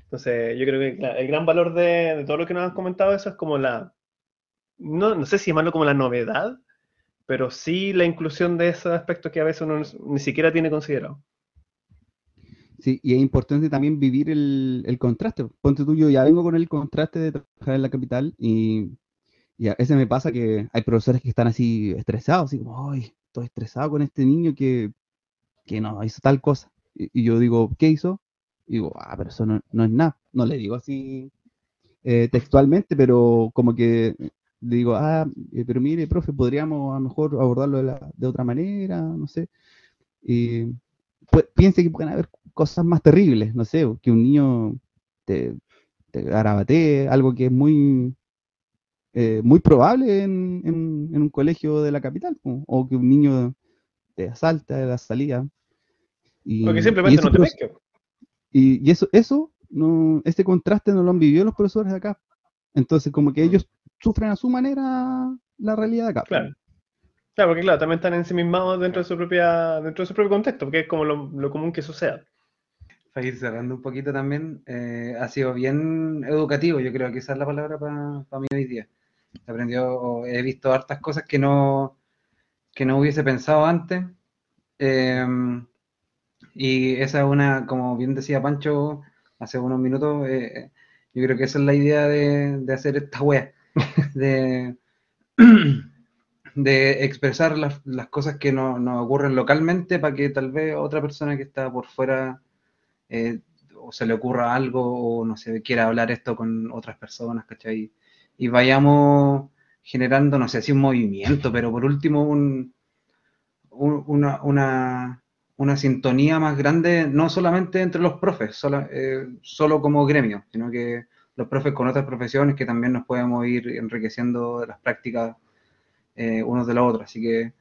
Entonces, yo creo que el gran valor de, todo lo que nos han comentado, eso es como la, no, no sé si llamarlo como la novedad, pero sí la inclusión de esos aspectos que a veces uno ni siquiera tiene considerado. Sí, y es importante también vivir el, el contraste. Ponte tú, yo ya vengo con el contraste de trabajar en la capital y, y a veces me pasa que hay profesores que están así estresados, así como, ay, estoy estresado con este niño que, que no hizo tal cosa. Y, yo digo, ¿qué hizo? Y digo, ah, pero eso no, no es nada. No le digo así eh, textualmente, pero como que le digo, ah, eh, pero mire, profe, podríamos a lo mejor abordarlo de, otra manera, no sé. Y pu- piense que pueden haber cosas más terribles, no sé, que un niño te, te algo que es muy, eh, muy probable en, en- en un colegio de la capital, po, o que un niño te asalta de la salida. Y, Porque simplemente eso, no te pesque. y, y eso, eso, no, ese contraste no lo han vivido los profesores de acá. Entonces, como que ellos sufren a su manera la realidad de acá. Claro. Claro, porque claro, también están ensimismados dentro de su propia, dentro de su propio contexto, porque es como lo, lo común que suceda. Para ir cerrando un poquito también, eh, ha sido bien educativo, yo creo que esa es la palabra para mí hoy día. He aprendido, o he visto hartas cosas que no, que no hubiese pensado antes. eh, y esa es una, como bien decía Pancho hace unos minutos, eh, yo creo que esa es la idea de, de hacer esta wea, [LAUGHS] de, de expresar las, las cosas que no- nos ocurren localmente para que tal vez otra persona que está por fuera eh, o se le ocurra algo o no sé, quiera hablar esto con otras personas, ¿cachai? Y vayamos generando, no sé si un movimiento, pero por último un, un- una, una, una sintonía más grande, no solamente entre los profes, solo, eh, solo como gremio, sino que los profes con otras profesiones que también nos podemos ir enriqueciendo las prácticas eh, unos de los otros. Así que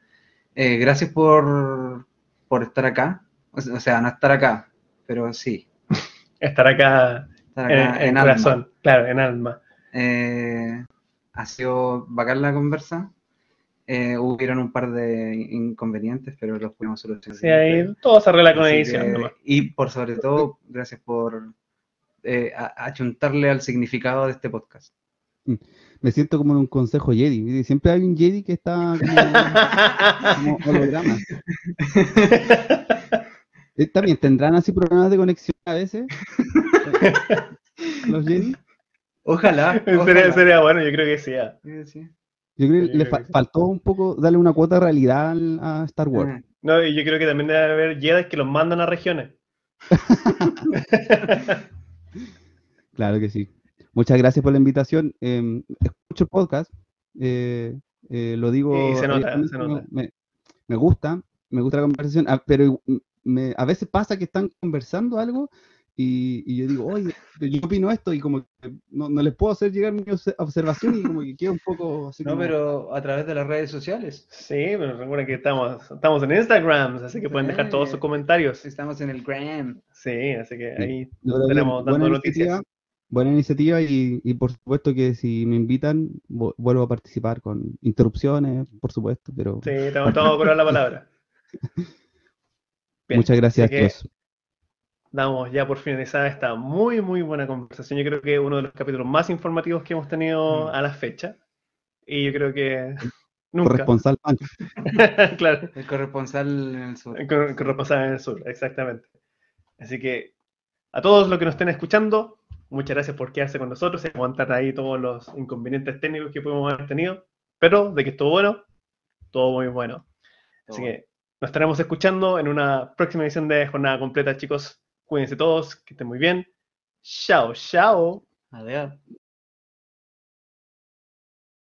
eh, gracias por, por estar acá, o sea, no estar acá, pero sí, Estar acá estar en, acá en en alma. corazón, claro, en alma. Eh, ha sido bacán la conversa. Eh, hubieron un par de inconvenientes, pero los pudimos solucionar. Sí, ahí todo se arregla con Así edición que- y por sobre todo, gracias por eh, a- achuntarle al significado de este podcast. Me siento como en un consejo Jedi. Siempre hay un Jedi que está como, como [LAUGHS] holograma. Eh, También tendrán así programas de conexión a veces. [LAUGHS] Los Jedi. Ojalá. [LAUGHS] sería, ojalá. sería bueno, yo creo que. Sí, sí. Yo creo que yo le creo fa- que sí. faltó un poco darle una cuota de realidad al- a Star Wars. Ah, No, y yo creo que también debe haber Jedi que los mandan a regiones. [LAUGHS] Claro que sí. Muchas gracias por la invitación. Eh, escucho el podcast. eh, eh, lo digo. Y se nota, abiertamente, se nota. Me, me gusta, me gusta la conversación, ah, pero me- a veces pasa que están conversando algo y, y yo digo, oye, yo opino esto y como que no, no les puedo hacer llegar mi obse- observación y como que queda un poco así No, como- pero a través de las redes sociales. Sí, pero recuerden que estamos, estamos en Instagram, así que pueden dejar todos sus comentarios. Estamos en el Gram. Sí, así que Sí. ahí que tenemos dando buena noticias. iniciativa, buena iniciativa y, y por supuesto que si me invitan vu- vuelvo a participar con interrupciones, por supuesto, pero Sí, estamos todos a la palabra. [LAUGHS] Bien, muchas gracias a así que todos. Damos ya por finalizada esta muy, muy buena conversación. Yo creo que uno de los capítulos más informativos que hemos tenido Mm. a la fecha. Y yo creo que [LAUGHS] nunca. Corresponsal [LAUGHS] claro, El corresponsal en el sur. con, corresponsal en el sur, exactamente. Así que a todos los que nos estén escuchando, muchas gracias por quedarse con nosotros y aguantar ahí todos los inconvenientes técnicos que pudimos haber tenido. Pero de que estuvo bueno, todo muy bueno. Así que nos estaremos escuchando en una próxima edición de Jornada Completa, chicos. Cuídense todos, que estén muy bien. Chao, chao. Adiós.